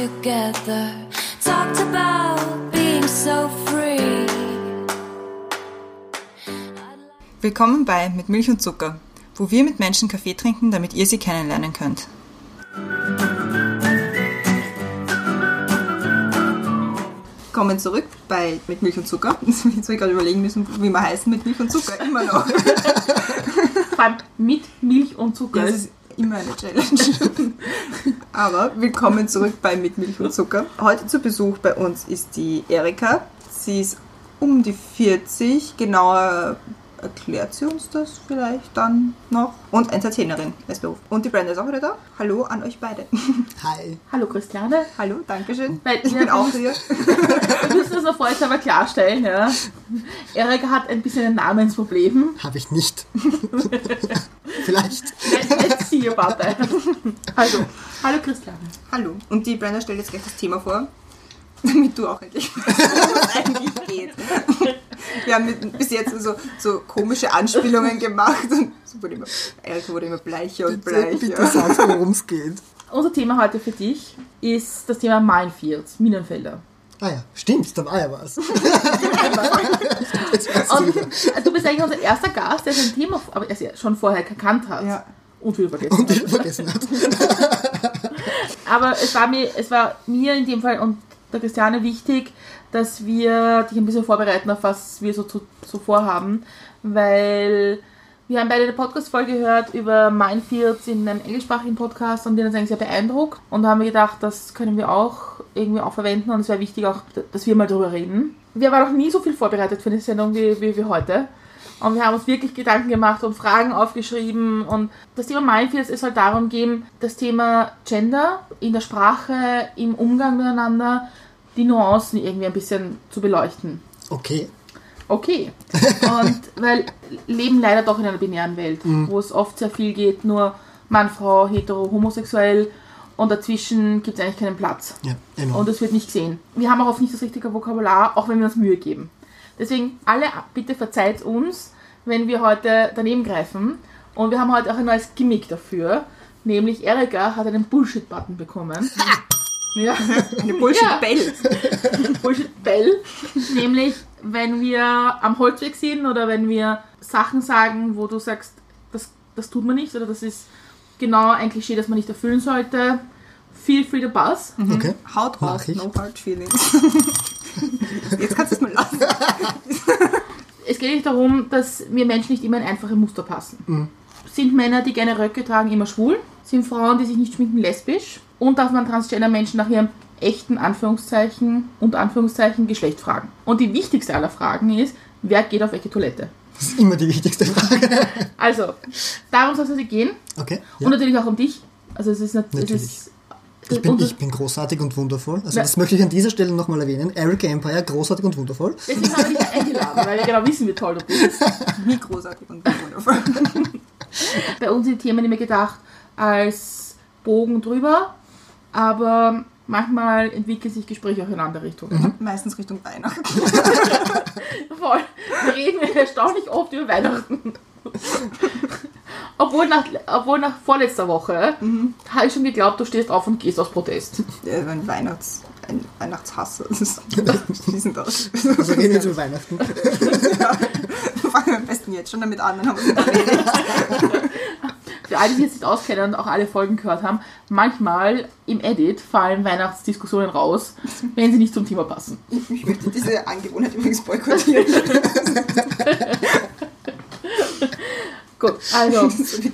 together. Talked about being so free. Willkommen bei Mit Milch und Zucker, wo wir mit Menschen Kaffee trinken, damit ihr sie kennenlernen könnt. Kommen zurück bei Mit Milch und Zucker. Jetzt habe ich gerade überlegen müssen, wie wir heißen mit Milch und Zucker. Immer noch. Vor allem mit Milch und Zucker. Ist immer eine Challenge. Aber willkommen zurück bei Mit Milch und Zucker. Heute zu Besuch bei uns ist die Erika. Sie ist um die 40, genauer erklärt sie uns das vielleicht dann noch. Und Entertainerin als Beruf. Und die Brenda ist auch wieder da. Hallo an euch beide. Hi. Hallo Christiane. Hallo, Dankeschön. Weil Ich bin auch hier. Wir müssen das noch vorher aber klarstellen. Ja. Erika hat ein bisschen ein Namensproblem. Habe ich nicht. Vielleicht. Let- Let's see about that. Also, hallo Christiane. Hallo. Und die Brenda stellt jetzt gleich das Thema vor, damit du auch endlich eigentlich geht. Wir haben mit, bis jetzt so, so komische Anspielungen gemacht und so wurde immer, Erika wurde immer bleicher und Bitte, bitte bleicher. sag worum es geht. Unser Thema heute für dich ist das Thema Minefields, Minenfelder. Ah ja, stimmt, da war ja was. Und du bist eigentlich unser erster Gast, der sein Thema aber es schon vorher gekannt hat. Ja. Und wieder vergessen Und hat. ich vergessen hat. Aber es war, mir, es war mir in dem Fall und der Christiane wichtig, dass wir dich ein bisschen vorbereiten auf was wir so, so, so vorhaben, weil wir haben beide eine Podcast-Folge gehört über Minefields in einem englischsprachigen Podcast und die uns eigentlich sehr beeindruckt und haben wir gedacht, das können wir auch irgendwie auch verwenden und es wäre wichtig auch, dass wir mal drüber reden. Wir waren noch nie so viel vorbereitet für eine Sendung wie, wie, wie heute. Und wir haben uns wirklich Gedanken gemacht und Fragen aufgeschrieben. Und das Thema Minefields ist halt darum gehen, das Thema Gender in der Sprache, im Umgang miteinander, die Nuancen irgendwie ein bisschen zu beleuchten. Okay. Okay. Und weil leben leider doch in einer binären Welt, wo es oft sehr viel geht, nur Mann, Frau, hetero, homosexuell und dazwischen gibt es eigentlich keinen Platz. Ja, enorm. Und es wird nicht gesehen. Wir haben auch oft nicht das richtige Vokabular, auch wenn wir uns Mühe geben. Deswegen, alle bitte verzeiht uns, wenn wir heute daneben greifen. Und wir haben heute auch ein neues Gimmick dafür. Nämlich Erika hat einen Bullshit-Button bekommen. ja, Eine Bullshit-Bell. Bullshit-Bell. Nämlich, wenn wir am Holzweg sind oder wenn wir Sachen sagen, wo du sagst, das, das tut man nicht oder das ist genau ein Klischee, das man nicht erfüllen sollte. Feel free to buzz. Okay. Haut raus, no hard feelings. Jetzt kannst du es mal lassen. es geht nicht darum, dass wir Menschen nicht immer in einfache Muster passen. Sind Männer, die gerne Röcke tragen, immer schwul? Sind Frauen, die sich nicht schminken, lesbisch? Und darf man Transgender-Menschen nach ihrem echten Anführungszeichen und Anführungszeichen Geschlecht fragen? Und die wichtigste aller Fragen ist, wer geht auf welche Toilette? Das ist immer die wichtigste Frage. Also, darum soll es also gehen. Okay. Ja. Und natürlich auch um dich. Also es ist, nat- es Natürlich. ist Ich bin, ich bin großartig und wundervoll. Also Ja. das möchte ich an dieser Stelle nochmal erwähnen. Eric Empire, großartig und wundervoll. Deswegen haben wir dich eingeladen, weil wir genau wissen, wie toll du bist. Wie großartig und wundervoll. bei uns sind die Themen immer gedacht als Bogen drüber, aber manchmal entwickeln sich Gespräche auch in andere Richtungen. Meistens Richtung Weihnachten. Voll. Wir reden erstaunlich oft über Weihnachten. obwohl, nach, obwohl nach vorletzter Woche habe ich schon geglaubt, du stehst auf und gehst aus Protest. Ja, ein Weihnachts... Ein Weihnachtshasser. Das ist, wie sind das? Also reden wir jetzt über Weihnachten. Fangen wir am besten jetzt schon damit an, dann haben wir es. Für alle, die sich jetzt nicht auskennen und auch alle Folgen gehört haben, manchmal im Edit fallen Weihnachtsdiskussionen raus, wenn sie nicht zum Thema passen. Ich möchte diese Angewohnheit übrigens boykottieren. Gut, also so die.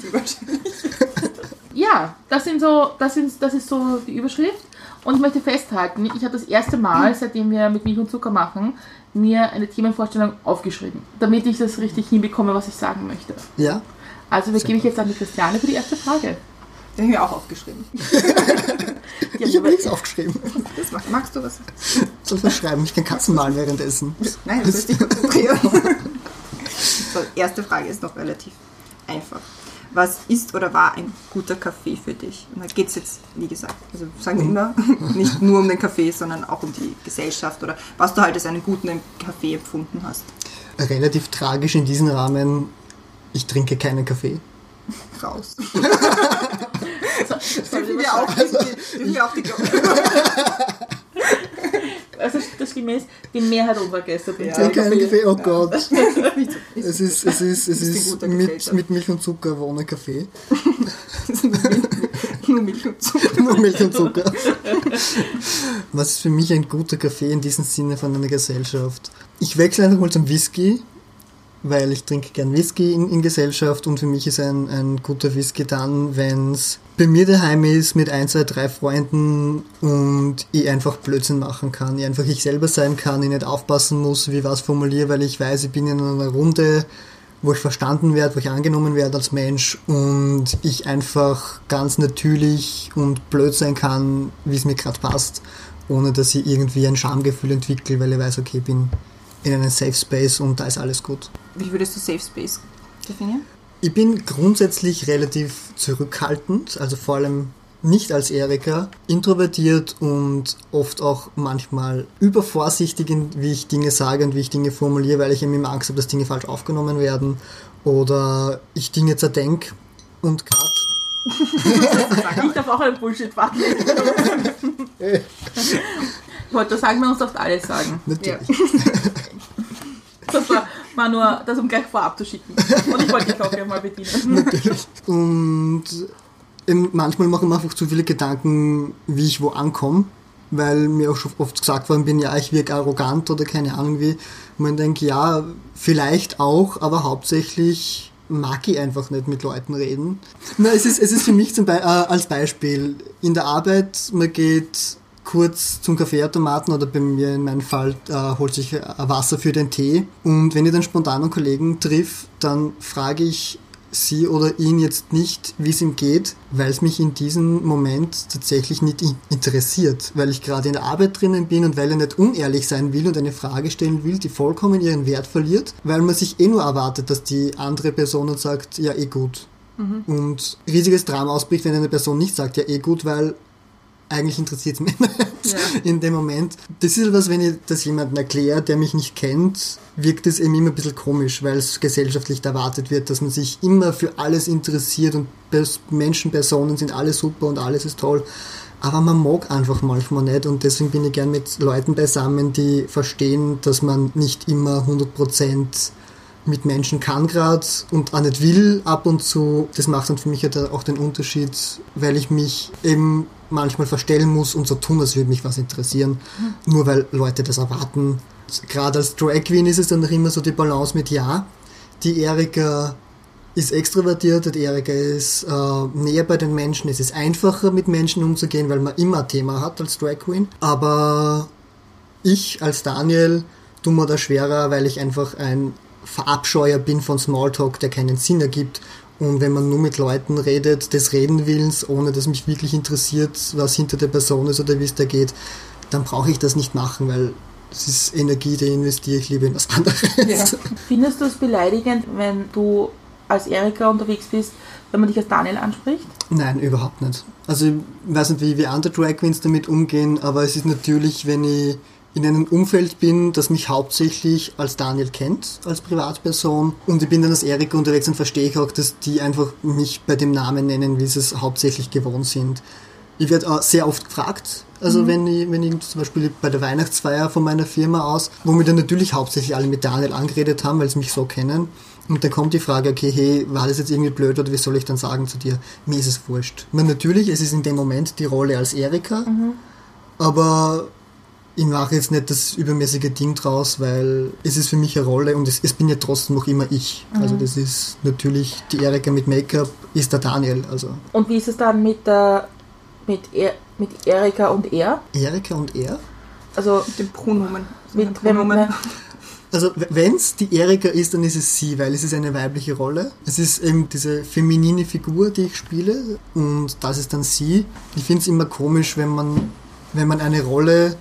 Ja, das sind so, das sind, das ist so die Überschrift. Und ich möchte festhalten, ich habe das erste Mal, seitdem wir mit Milch und Zucker machen, mir eine Themenvorstellung aufgeschrieben, damit ich das richtig hinbekomme, was ich sagen möchte. Ja? Also übergebe ich jetzt an die Christiane für die erste Frage. Den habe ich mir auch aufgeschrieben. Die Ich haben habe nichts aufgeschrieben. Das mag, magst du was? Soll ich was schreiben? Ich kann Katzen malen währenddessen. Nein, du sollst dich konzentrieren. so, erste Frage ist noch relativ einfach. Was ist oder war ein guter Kaffee für dich? Und da geht es jetzt, wie gesagt, also sagen wir immer, nicht nur um den Kaffee, sondern auch um die Gesellschaft oder was du halt als einen guten Kaffee empfunden hast. Relativ tragisch in diesem Rahmen, ich trinke keinen Kaffee. Raus. Dürfen wir auch, dürfen wir auch die Glocke? Also das gemäß die Mehrheit unserer Gäste trinkt Ja. Trinke einen Kaffee, oh Gott. Es ist, es ist, es Ist mit, mit Milch und Zucker, aber ohne Kaffee. Nur Milch und Zucker. Nur Milch und Zucker. Was ist für mich ein guter Kaffee in diesem Sinne von einer Gesellschaft? Ich wechsle einfach mal zum Whisky, weil ich trinke gern Whisky in, in Gesellschaft und für mich ist ein, ein guter Whisky dann, wenn es bei mir daheim ist mit ein, zwei, drei Freunden und ich einfach Blödsinn machen kann. Ich einfach ich selber sein kann, ich nicht aufpassen muss, wie ich was formuliere, weil ich weiß, ich bin in einer Runde, wo ich verstanden werde, wo ich angenommen werde als Mensch und ich einfach ganz natürlich und blöd sein kann, wie es mir gerade passt, ohne dass ich irgendwie ein Schamgefühl entwickle, weil ich weiß, okay, ich bin in einem Safe Space und da ist alles gut. Wie würdest du Safe Space definieren? Ich bin grundsätzlich relativ zurückhaltend, also vor allem nicht als Erika, introvertiert und oft auch manchmal übervorsichtig, in, wie ich Dinge sage und wie ich Dinge formuliere, weil ich eben immer Angst habe, dass Dinge falsch aufgenommen werden oder ich Dinge zerdenk und gerade Ich darf auch einen Bullshit warten. Wollte das sagen, man muss oft alles sagen. natürlich. Das war, war nur das, um gleich vorab zu schicken. Und ich wollte die Glocke mal bedienen. Und eben manchmal mache ich mir einfach zu viele Gedanken, wie ich wo ankomme, weil mir auch schon oft gesagt worden bin, ja, ich wirke arrogant oder keine Ahnung wie. Und man denkt, ja, vielleicht auch, aber hauptsächlich mag ich einfach nicht mit Leuten reden. Na, es ist, es ist für mich zum Be äh, als Beispiel in der Arbeit, man geht kurz zum Kaffeeautomaten oder bei mir in meinem Fall äh, holt sich äh, Wasser für den Tee. Und wenn ich dann spontan einen Kollegen triff, dann frage ich sie oder ihn jetzt nicht, wie es ihm geht, weil es mich in diesem Moment tatsächlich nicht in- interessiert, weil ich gerade in der Arbeit drinnen bin und weil er nicht unehrlich sein will und eine Frage stellen will, die vollkommen ihren Wert verliert, weil man sich eh nur erwartet, dass die andere Person dann sagt, ja eh gut. Und riesiges Drama ausbricht, wenn eine Person nicht sagt, ja eh gut, weil eigentlich interessiert es mich nicht Ja. in dem Moment. Das ist was, wenn ich das jemandem erkläre, der mich nicht kennt, wirkt es eben immer ein bisschen komisch, weil es gesellschaftlich erwartet wird, dass man sich immer für alles interessiert und Menschen, Personen sind alle super und alles ist toll. Aber man mag einfach manchmal nicht und deswegen bin ich gern mit Leuten beisammen, die verstehen, dass man nicht immer 100% mit Menschen kann gerade und auch nicht will ab und zu. Das macht dann für mich halt auch den Unterschied, weil ich mich eben manchmal verstellen muss und so tun, als würde mich was interessieren, nur weil Leute das erwarten. Gerade als Drag Queen ist es dann noch immer so die Balance mit ja, die Erika ist extrovertiert, die Erika ist äh, näher bei den Menschen, es ist einfacher mit Menschen umzugehen, weil man immer ein Thema hat als Drag Queen. Aber ich als Daniel tue mir das schwerer, weil ich einfach ein Verabscheuer bin von Smalltalk, der keinen Sinn ergibt. Und wenn man nur mit Leuten redet, des Redenwillens, ohne dass mich wirklich interessiert, was hinter der Person ist oder wie es da geht, dann brauche ich das nicht machen, weil es ist Energie, die investiere ich lieber in was anderes. Ja. Findest du es beleidigend, wenn du als Erika unterwegs bist, wenn man dich als Daniel anspricht? Nein, überhaupt nicht. Also ich weiß nicht, wie, wie andere Drag Queens damit umgehen, aber es ist natürlich, wenn ich in einem Umfeld bin, das mich hauptsächlich als Daniel kennt, als Privatperson, und ich bin dann als Erika unterwegs, dann verstehe ich auch, dass die einfach mich bei dem Namen nennen, wie sie es hauptsächlich gewohnt sind. Ich werde auch sehr oft gefragt, also wenn ich, wenn ich zum Beispiel bei der Weihnachtsfeier von meiner Firma aus, wo mir dann natürlich hauptsächlich alle mit Daniel angeredet haben, weil sie mich so kennen. Und dann kommt die Frage, okay, hey, war das jetzt irgendwie blöd oder wie soll ich dann sagen zu dir? Mir ist es wurscht. Meine, natürlich, es ist in dem Moment die Rolle als Erika, aber ich mache jetzt nicht das übermäßige Ding draus, weil es ist für mich eine Rolle und es, es bin ja trotzdem noch immer ich. Also das ist natürlich die Erika mit Make-up, ist der Daniel. Also Und wie ist es dann mit der mit, er, mit Erika und er? Erika und er. Also Den Pronomen. mit, wenn Pronomen. Also wenn es die Erika ist, dann ist es sie, weil es ist eine weibliche Rolle. Es ist eben diese feminine Figur, die ich spiele und das ist dann sie. Ich finde es immer komisch, wenn man, wenn man eine Rolle,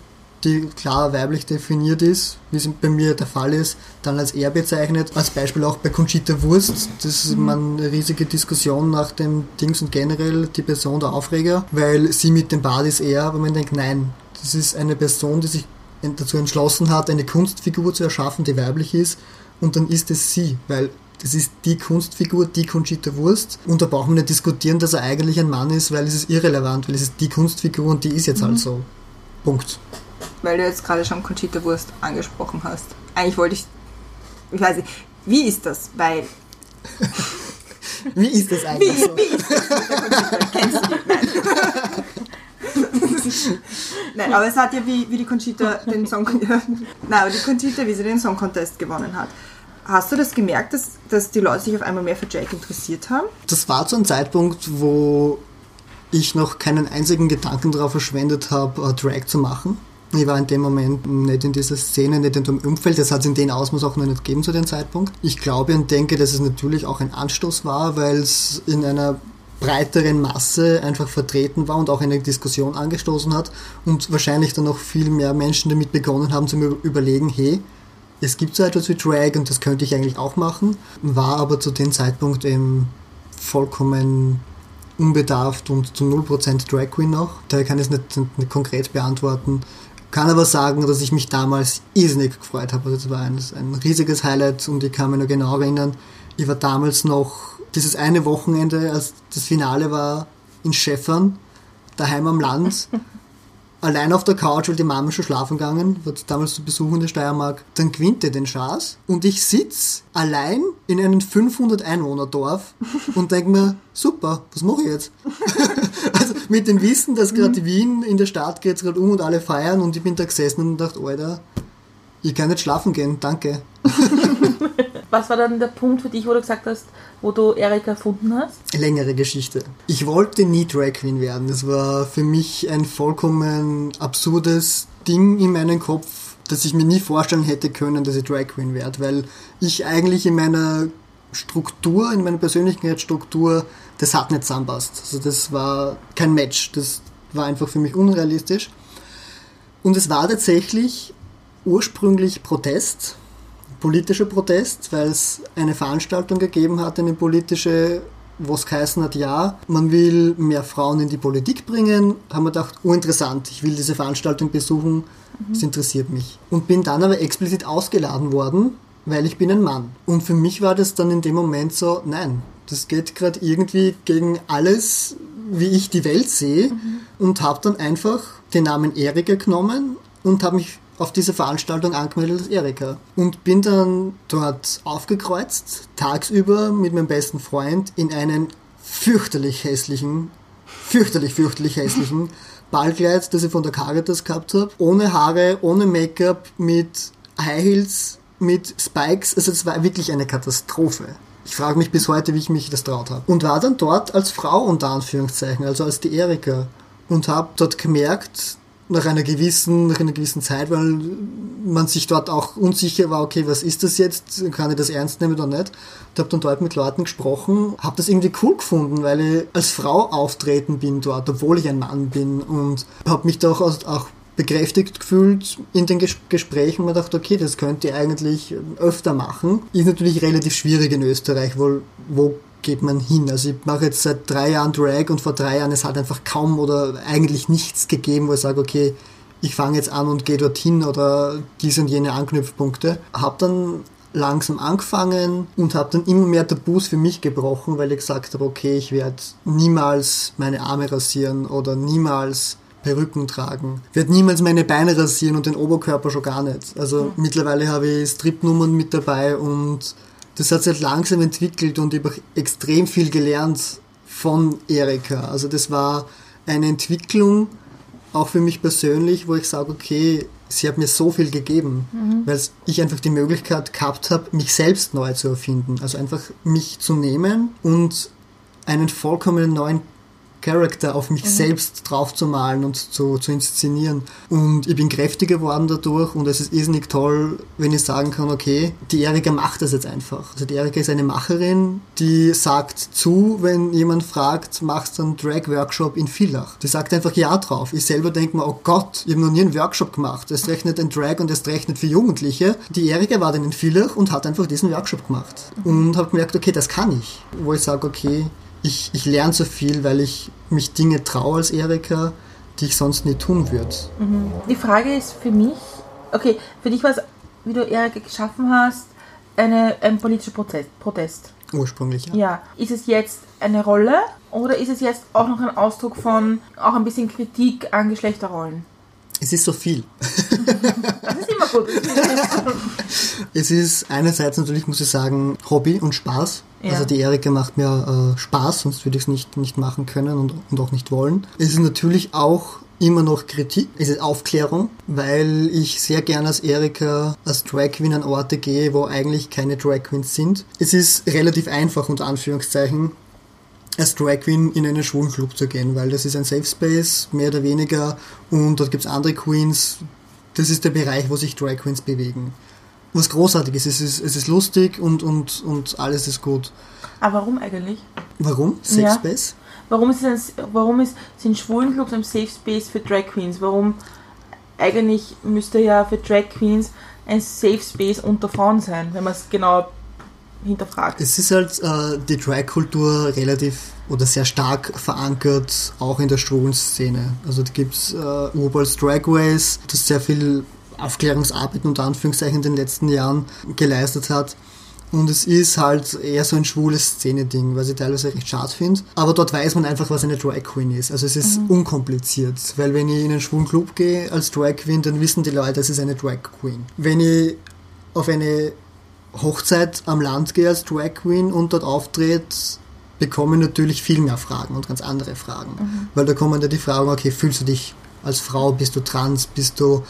die klar weiblich definiert ist, wie es bei mir der Fall ist, dann als er bezeichnet. Als Beispiel auch bei Conchita Wurst. Das ist man eine riesige Diskussion nach dem Dings und generell die Person der Aufreger, weil sie mit dem Bart ist er, aber man denkt, nein, das ist eine Person, die sich dazu entschlossen hat, eine Kunstfigur zu erschaffen, die weiblich ist, und dann ist es sie, weil Das ist die Kunstfigur, die Conchita Wurst. Und da brauchen wir nicht diskutieren, dass er eigentlich ein Mann ist, weil es ist irrelevant, weil es ist die Kunstfigur und die ist jetzt halt so. Punkt. Weil du jetzt gerade schon Conchita Wurst angesprochen hast. Eigentlich wollte ich, ich weiß nicht, wie ist das? Weil, Wie ist das wie, eigentlich so? wie ist das? Kennst du die? Nein. Nein, aber es hat ja wie, wie die Conchita den Song, nein, aber die Conchita, wie sie den Song Contest gewonnen hat. Hast du das gemerkt, dass, dass die Leute sich auf einmal mehr für Jake interessiert haben? Das war zu einem Zeitpunkt, wo ich noch keinen einzigen Gedanken darauf verschwendet habe, äh, Drag zu machen. Ich war in dem Moment nicht in dieser Szene, nicht in dem Umfeld. Das hat es in dem Ausmaß auch noch nicht gegeben zu dem Zeitpunkt. Ich glaube und denke, dass es natürlich auch ein Anstoß war, weil es in einer breiteren Masse einfach vertreten war und auch eine Diskussion angestoßen hat und wahrscheinlich dann noch viel mehr Menschen damit begonnen haben zu überlegen, hey, es gibt so etwas wie Drag und das könnte ich eigentlich auch machen, war aber zu dem Zeitpunkt eben vollkommen unbedarft und zu 0% Drag Queen noch. Daher kann ich es nicht, nicht konkret beantworten. Kann aber sagen, dass ich mich damals irrsinnig gefreut habe. Also das war ein, ein riesiges Highlight und ich kann mich noch genau erinnern, ich war damals noch dieses eine Wochenende, als das Finale war, in Schäffern, daheim am Land, allein auf der Couch, weil die Mama schon schlafen gegangen, war damals zu Besuch in der Steiermark, dann gewinnt er den Schaß und ich sitz allein in einem 500 Einwohner Dorf und denk mir, super, was mache ich jetzt? also mit dem Wissen, dass gerade Wien in der Stadt geht gerade um und alle feiern und ich bin da gesessen und dachte, Alter, ich kann nicht schlafen gehen, danke. Was war dann der Punkt für dich, wo du gesagt hast, wo du Erika erfunden hast? längere Geschichte. Ich wollte nie Drag Queen werden. Das war für mich ein vollkommen absurdes Ding in meinem Kopf, dass ich mir nie vorstellen hätte können, dass ich Drag Queen werde, weil ich eigentlich in meiner Struktur, in meiner Persönlichkeitsstruktur, das hat nicht zusammenpasst. Also das war kein Match. Das war einfach für mich unrealistisch. Und es war tatsächlich ursprünglich Protest, politischer Protest, weil es eine Veranstaltung gegeben hat, eine politische, wo es geheißen hat, ja, man will mehr Frauen in die Politik bringen, haben wir gedacht, oh interessant, ich will diese Veranstaltung besuchen, das interessiert mich. Und bin dann aber explizit ausgeladen worden, weil ich bin ein Mann. Und für mich war das dann in dem Moment so, nein, das geht gerade irgendwie gegen alles, wie ich die Welt sehe und habe dann einfach den Namen Erika genommen und habe mich auf diese Veranstaltung angemeldet als Erika. Und bin dann dort aufgekreuzt, tagsüber mit meinem besten Freund in einen fürchterlich hässlichen, fürchterlich, fürchterlich hässlichen Ballkleid, das ich von der Caritas gehabt habe, ohne Haare, ohne Make-up, mit High Heels, mit Spikes, also es war wirklich eine Katastrophe. Ich frage mich bis heute, wie ich mich das traut habe. Und war dann dort als Frau unter Anführungszeichen, also als die Erika. Und habe dort gemerkt, nach einer gewissen, nach einer gewissen Zeit, weil man sich dort auch unsicher war, okay, was ist das jetzt? Kann ich das ernst nehmen oder nicht? Ich habe dann dort mit Leuten gesprochen, habe das irgendwie cool gefunden, weil ich als Frau auftreten bin dort, obwohl ich ein Mann bin und habe mich da auch bekräftigt gefühlt in den Ges Gesprächen mir gedacht, okay, das könnt ihr eigentlich öfter machen. Ist natürlich relativ schwierig in Österreich, wo, wo geht man hin? Also ich mache jetzt seit drei Jahren Drag und vor drei Jahren es hat einfach kaum oder eigentlich nichts gegeben, wo ich sage, okay, ich fange jetzt an und gehe dorthin oder diese und jene Anknüpfpunkte. Habe dann langsam angefangen und habe dann immer mehr Tabus für mich gebrochen, weil ich gesagt habe, okay, ich werde niemals meine Arme rasieren oder niemals Perücken tragen. Werde niemals meine Beine rasieren und den Oberkörper schon gar nicht. Also mittlerweile habe ich Stripnummern mit dabei und das hat sich halt langsam entwickelt und ich habe extrem viel gelernt von Erika. Also das war eine Entwicklung, auch für mich persönlich, wo ich sage, okay, sie hat mir so viel gegeben, weil ich einfach die Möglichkeit gehabt habe, mich selbst neu zu erfinden. Also einfach mich zu nehmen und einen vollkommen neuen Charakter auf mich selbst draufzumalen und zu, zu inszenieren. Und ich bin kräftiger geworden dadurch und es ist irrsinnig toll, wenn ich sagen kann, okay, die Erika macht das jetzt einfach. Also die Erika ist eine Macherin, die sagt zu, wenn jemand fragt, machst du einen Drag-Workshop in Villach. Die sagt einfach Ja drauf. Ich selber denke mir, oh Gott, ich habe noch nie einen Workshop gemacht. Es rechnet ein Drag und es rechnet für Jugendliche. Die Erika war dann in Villach und hat einfach diesen Workshop gemacht. Und habe gemerkt, okay, das kann ich. Wo ich sage, okay, ich, ich lerne so viel, weil ich mich Dinge traue als Erika, die ich sonst nie tun würde. Die Frage ist für mich, okay, für dich war es, wie du Erika geschaffen hast, eine, ein politischer Protest. Protest. Ursprünglich, ja. Ja. Ist es jetzt eine Rolle oder ist es jetzt auch noch ein Ausdruck von auch ein bisschen Kritik an Geschlechterrollen? Es ist so viel. Das ist immer gut. Es ist einerseits natürlich, muss ich sagen, Hobby und Spaß. Ja. Also die Erika macht mir äh, Spaß, sonst würde ich es nicht, nicht machen können und, und auch nicht wollen. Es ist natürlich auch immer noch Kritik, es ist Aufklärung, weil ich sehr gerne als Erika als Drag Queen an Orte gehe, wo eigentlich keine Drag Queens sind. Es ist relativ einfach, unter Anführungszeichen, als Drag Queen in einen schwulen Club zu gehen, weil das ist ein Safe Space, mehr oder weniger, und dort gibt's andere Queens. Das ist der Bereich, wo sich Drag Queens bewegen. Was großartig ist, es ist, es ist lustig und, und, und alles ist gut. Aber warum eigentlich? Warum? Safe Ja. Space? Warum, ist es ein, warum ist, sind Schwulenclubs ein Safe Space für Drag Queens? Warum eigentlich müsste ja für Drag Queens ein Safe Space unter Frauen sein, wenn man es genau hinterfragt? Es ist halt äh, die Drag-Kultur relativ oder sehr stark verankert, auch in der schwulen Szene. Also da gibt's äh, Urballs Drag Race, das sehr viel Aufklärungsarbeit unter Anführungszeichen in den letzten Jahren geleistet hat. Und es ist halt eher so ein schwules Szene-Ding, was ich teilweise recht schade finde. Aber dort weiß man einfach, was eine Drag Queen ist. Also es ist unkompliziert. Weil wenn ich in einen schwulen Club gehe als Drag Queen, dann wissen die Leute, es ist eine Drag Queen. Wenn ich auf eine Hochzeit am Land gehe als Drag Queen und dort auftritt, bekomme ich natürlich viel mehr Fragen und ganz andere Fragen. Weil da kommen ja die Fragen, okay, fühlst du dich als Frau, bist du trans, bist du,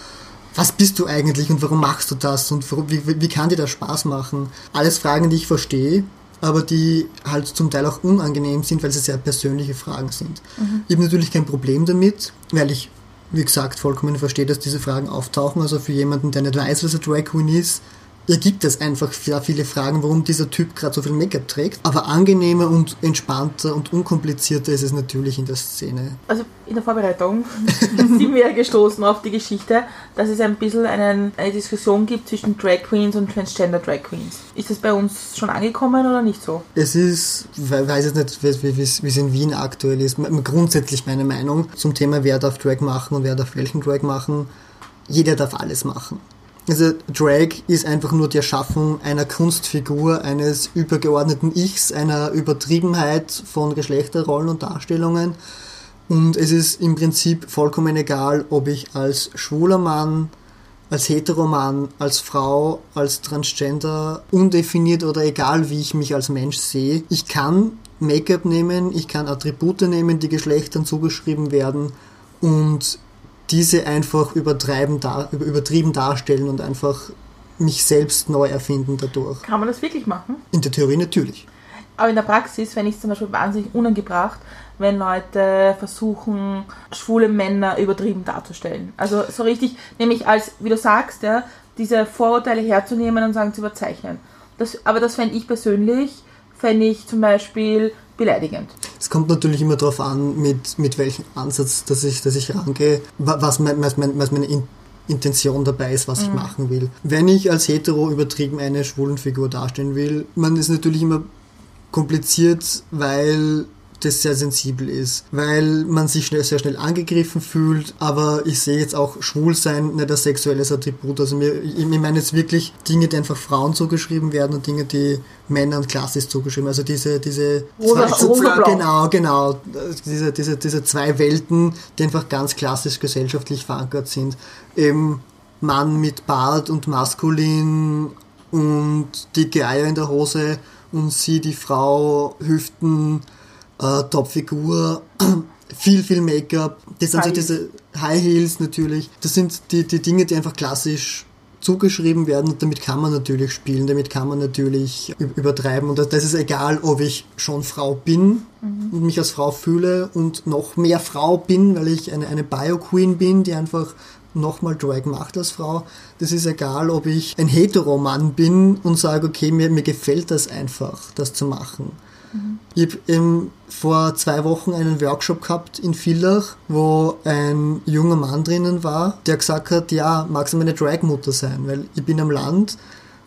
was bist du eigentlich und warum machst du das und warum, wie, wie wie kann dir das Spaß machen? Alles Fragen, die ich verstehe, aber die halt zum Teil auch unangenehm sind, weil sie sehr persönliche Fragen sind. Ich habe natürlich kein Problem damit, weil ich, wie gesagt, vollkommen verstehe, dass diese Fragen auftauchen. Also für jemanden, der nicht weiß, was eine Drag Queen ist, ergibt es einfach sehr viele Fragen, warum dieser Typ gerade so viel Make-up trägt. Aber angenehmer und entspannter und unkomplizierter ist es natürlich in der Szene. Also in der Vorbereitung sind wir gestoßen auf die Geschichte, dass es ein bisschen einen, eine Diskussion gibt zwischen Drag Queens und Transgender Drag Queens. Ist das bei uns schon angekommen oder nicht so? Es ist, ich weiß jetzt nicht, wie es in Wien aktuell ist, grundsätzlich meine Meinung zum Thema, wer darf Drag machen und wer darf welchen Drag machen. Jeder darf alles machen. Also Drag ist einfach nur die Erschaffung einer Kunstfigur, eines übergeordneten Ichs, einer Übertriebenheit von Geschlechterrollen und Darstellungen. Und es ist im Prinzip vollkommen egal, ob ich als schwuler Mann, als Heteroman, als Frau, als Transgender, undefiniert oder egal wie ich mich als Mensch sehe. Ich kann Make-up nehmen, ich kann Attribute nehmen, die Geschlechtern zugeschrieben werden und diese einfach übertreiben, dar, über- übertrieben darstellen und einfach mich selbst neu erfinden dadurch. Kann man das wirklich machen? In der Theorie natürlich. Aber in der Praxis fände ich es zum Beispiel wahnsinnig unangebracht, wenn Leute versuchen, schwule Männer übertrieben darzustellen. Also so richtig, nämlich als, wie du sagst, ja, diese Vorurteile herzunehmen und sagen zu überzeichnen. Das, aber das fände ich persönlich, fände ich zum Beispiel beleidigend. Es kommt natürlich immer darauf an, mit, mit welchem Ansatz, dass ich, dass ich rangehe, wa- was, mein, was, mein, was meine In Intention dabei ist, was ich machen will. Wenn ich als hetero übertrieben eine Schwulenfigur darstellen will, man ist natürlich immer kompliziert, weil das sehr sensibel ist, weil man sich schnell, sehr schnell angegriffen fühlt, aber ich sehe jetzt auch Schwulsein nicht als sexuelles Attribut. Also mir, ich, meine jetzt wirklich Dinge, die einfach Frauen zugeschrieben werden und Dinge, die Männern klassisch zugeschrieben. Also diese, diese zwei- rosa-blau. genau, genau, diese, diese, diese zwei Welten, die einfach ganz klassisch gesellschaftlich verankert sind. Eben Mann mit Bart und maskulin und dicke Eier in der Hose und sie, die Frau, Hüften, äh, Topfigur, viel, viel Make-up. Das sind so High diese High Heels natürlich. Das sind die, die Dinge, die einfach klassisch zugeschrieben werden und damit kann man natürlich spielen, damit kann man natürlich übertreiben und das ist egal, ob ich schon Frau bin und mich als Frau fühle und noch mehr Frau bin, weil ich eine, eine Bio-Queen bin, die einfach nochmal Drag macht als Frau. Das ist egal, ob ich ein Heteromann bin und sage, okay, mir, mir gefällt das einfach, das zu machen. Ich habe ähm, vor zwei Wochen einen Workshop gehabt in Villach, wo ein junger Mann drinnen war, der gesagt hat, ja, magst du meine Dragmutter sein, weil ich bin am Land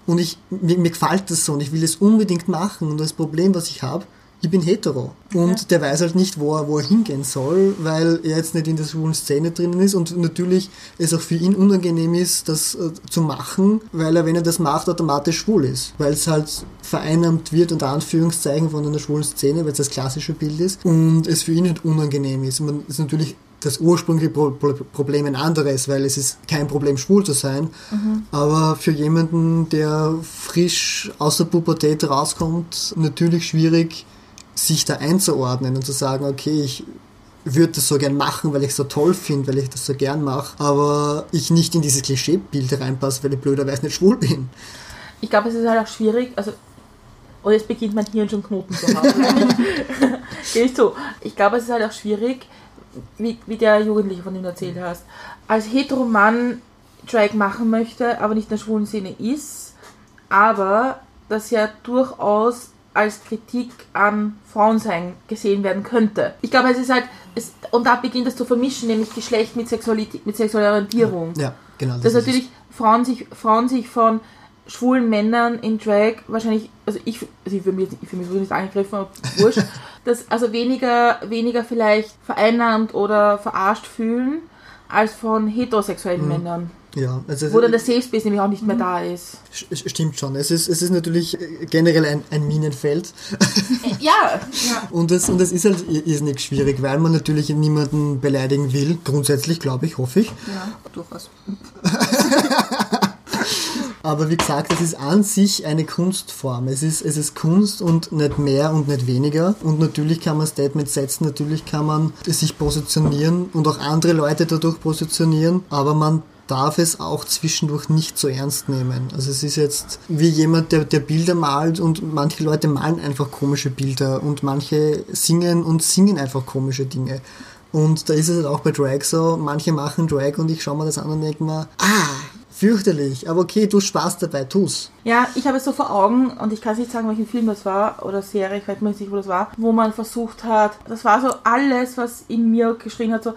und ich, mir, mir gefällt das so und ich will es unbedingt machen. Und das Problem, was ich habe, ich bin hetero. Und der weiß halt nicht, wo er, wo er hingehen soll, weil er jetzt nicht in der schwulen Szene drinnen ist und natürlich es auch für ihn unangenehm ist, das äh, zu machen, weil er, wenn er das macht, automatisch schwul ist. Weil es halt vereinnahmt wird, unter Anführungszeichen, von einer schwulen Szene, weil es das klassische Bild ist und es für ihn halt unangenehm ist. Man ist natürlich das ursprüngliche Pro Pro Problem ein anderes, weil es ist kein Problem, schwul zu sein. Aber für jemanden, der frisch aus der Pubertät rauskommt, natürlich schwierig, sich da einzuordnen und zu sagen, okay, ich würde das so gern machen, weil ich es so toll finde, weil ich das so gern mache, aber ich nicht in dieses Klischeebild reinpasse, weil ich blöderweise nicht schwul bin. Ich glaube, es ist halt auch schwierig, also und jetzt beginnt mein Hirn schon Knoten zu haben. Geh ich zu. Ich glaube, es ist halt auch schwierig, wie, wie der Jugendliche, von dem du erzählt hast. Als Heteromann Drag machen möchte, aber nicht in der schwulen Szene ist, aber das ja durchaus als Kritik an Frauensein gesehen werden könnte. Ich glaube, es ist halt, es, und da beginnt es zu vermischen, nämlich Geschlecht mit Sexualität, mit sexueller Orientierung. Ja, genau. Dass ist es. natürlich Frauen sich, Frauen sich von schwulen Männern in Drag wahrscheinlich, also ich, also ich für mich, ich für mich nicht angegriffen, aber wurscht, dass also weniger, weniger vielleicht vereinnahmt oder verarscht fühlen, als von heterosexuellen Männern. Ja, also Wo dann der Safe Space nämlich auch nicht mehr da ist. Stimmt schon. Es ist, es ist natürlich äh, generell ein, ein Minenfeld. Ja, Und es, und es ist halt i- irrsinnig schwierig, weil man natürlich niemanden beleidigen will. Grundsätzlich, glaube ich, hoffe ich. Ja, durchaus. Aber wie gesagt, es ist an sich eine Kunstform. Es ist, es ist Kunst und nicht mehr und nicht weniger. Und natürlich kann man Statements setzen, natürlich kann man sich positionieren und auch andere Leute dadurch positionieren. Aber man darf es auch zwischendurch nicht so ernst nehmen. Also es ist jetzt wie jemand, der, der Bilder malt und manche Leute malen einfach komische Bilder und manche singen und singen einfach komische Dinge. Und da ist es halt auch bei Drag so, manche machen Drag und ich schaue mir das an und denke mir, ah, fürchterlich, aber okay, du Spaß dabei, tu's. Ja, ich habe es so vor Augen und ich kann nicht sagen, welchen Film das war oder Serie, ich weiß nicht, wo das war, wo man versucht hat, das war so alles, was in mir geschrien hat, so,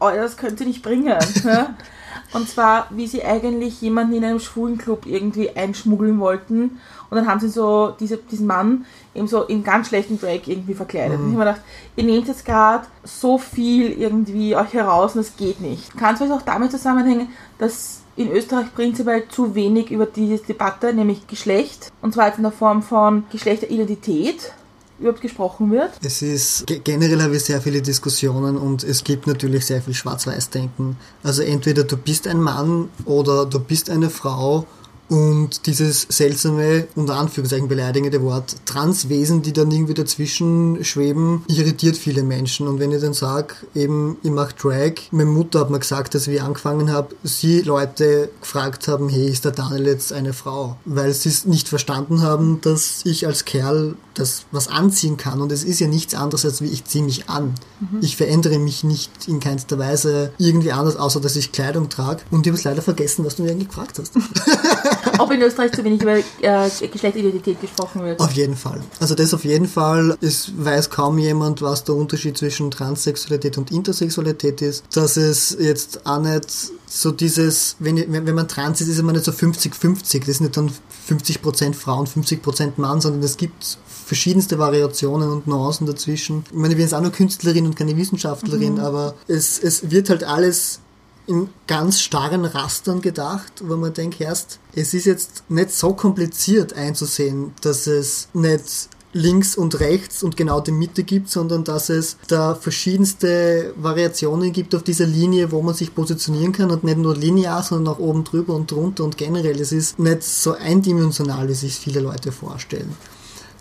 oh, das könnt ihr nicht bringen. Und zwar, wie sie eigentlich jemanden in einem schwulen Club irgendwie einschmuggeln wollten. Und dann haben sie so diese, diesen Mann eben so in ganz schlechten Drag irgendwie verkleidet. Und ich habe mir gedacht, ihr nehmt jetzt gerade so viel irgendwie euch heraus und das geht nicht. Kann es vielleicht auch damit zusammenhängen, dass in Österreich prinzipiell zu wenig über diese Debatte, nämlich Geschlecht, und zwar jetzt in der Form von Geschlechteridentität, überhaupt gesprochen wird. Es ist, ge- generell habe ich sehr viele Diskussionen und es gibt natürlich sehr viel Schwarz-Weiß-Denken. Also entweder du bist ein Mann oder du bist eine Frau und dieses seltsame, unter Anführungszeichen beleidigende Wort Transwesen, die dann irgendwie dazwischen schweben, irritiert viele Menschen. Und wenn ich dann sage, eben, ich mache Drag, meine Mutter hat mir gesagt, dass wie ich angefangen habe, sie Leute gefragt haben, hey, ist der Daniel jetzt eine Frau? Weil sie es nicht verstanden haben, dass ich als Kerl das was anziehen kann. Und es ist ja nichts anderes, als wie ich ziehe mich an. Ich verändere mich nicht in keinster Weise irgendwie anders, außer dass ich Kleidung trage. Und ich habe es leider vergessen, was du mir eigentlich gefragt hast. Ob in Österreich zu wenig über äh, Geschlechteridentität gesprochen wird. Auf jeden Fall. Also das auf jeden Fall. Es weiß kaum jemand, was der Unterschied zwischen Transsexualität und Intersexualität ist. Dass es jetzt auch nicht so dieses, wenn, wenn man trans ist, ist man nicht so 50-50. Das ist nicht dann 50% Frau und 50% Mann, sondern es gibt verschiedenste Variationen und Nuancen dazwischen. Ich meine, ich bin jetzt auch nur Künstlerin und keine Wissenschaftlerin, aber es, es wird halt alles in ganz starren Rastern gedacht, wo man denkt, erst, es ist jetzt nicht so kompliziert einzusehen, dass es nicht links und rechts und genau die Mitte gibt, sondern dass es da verschiedenste Variationen gibt auf dieser Linie, wo man sich positionieren kann und nicht nur linear, sondern auch oben drüber und drunter und generell. Es ist nicht so eindimensional, wie sich viele Leute vorstellen.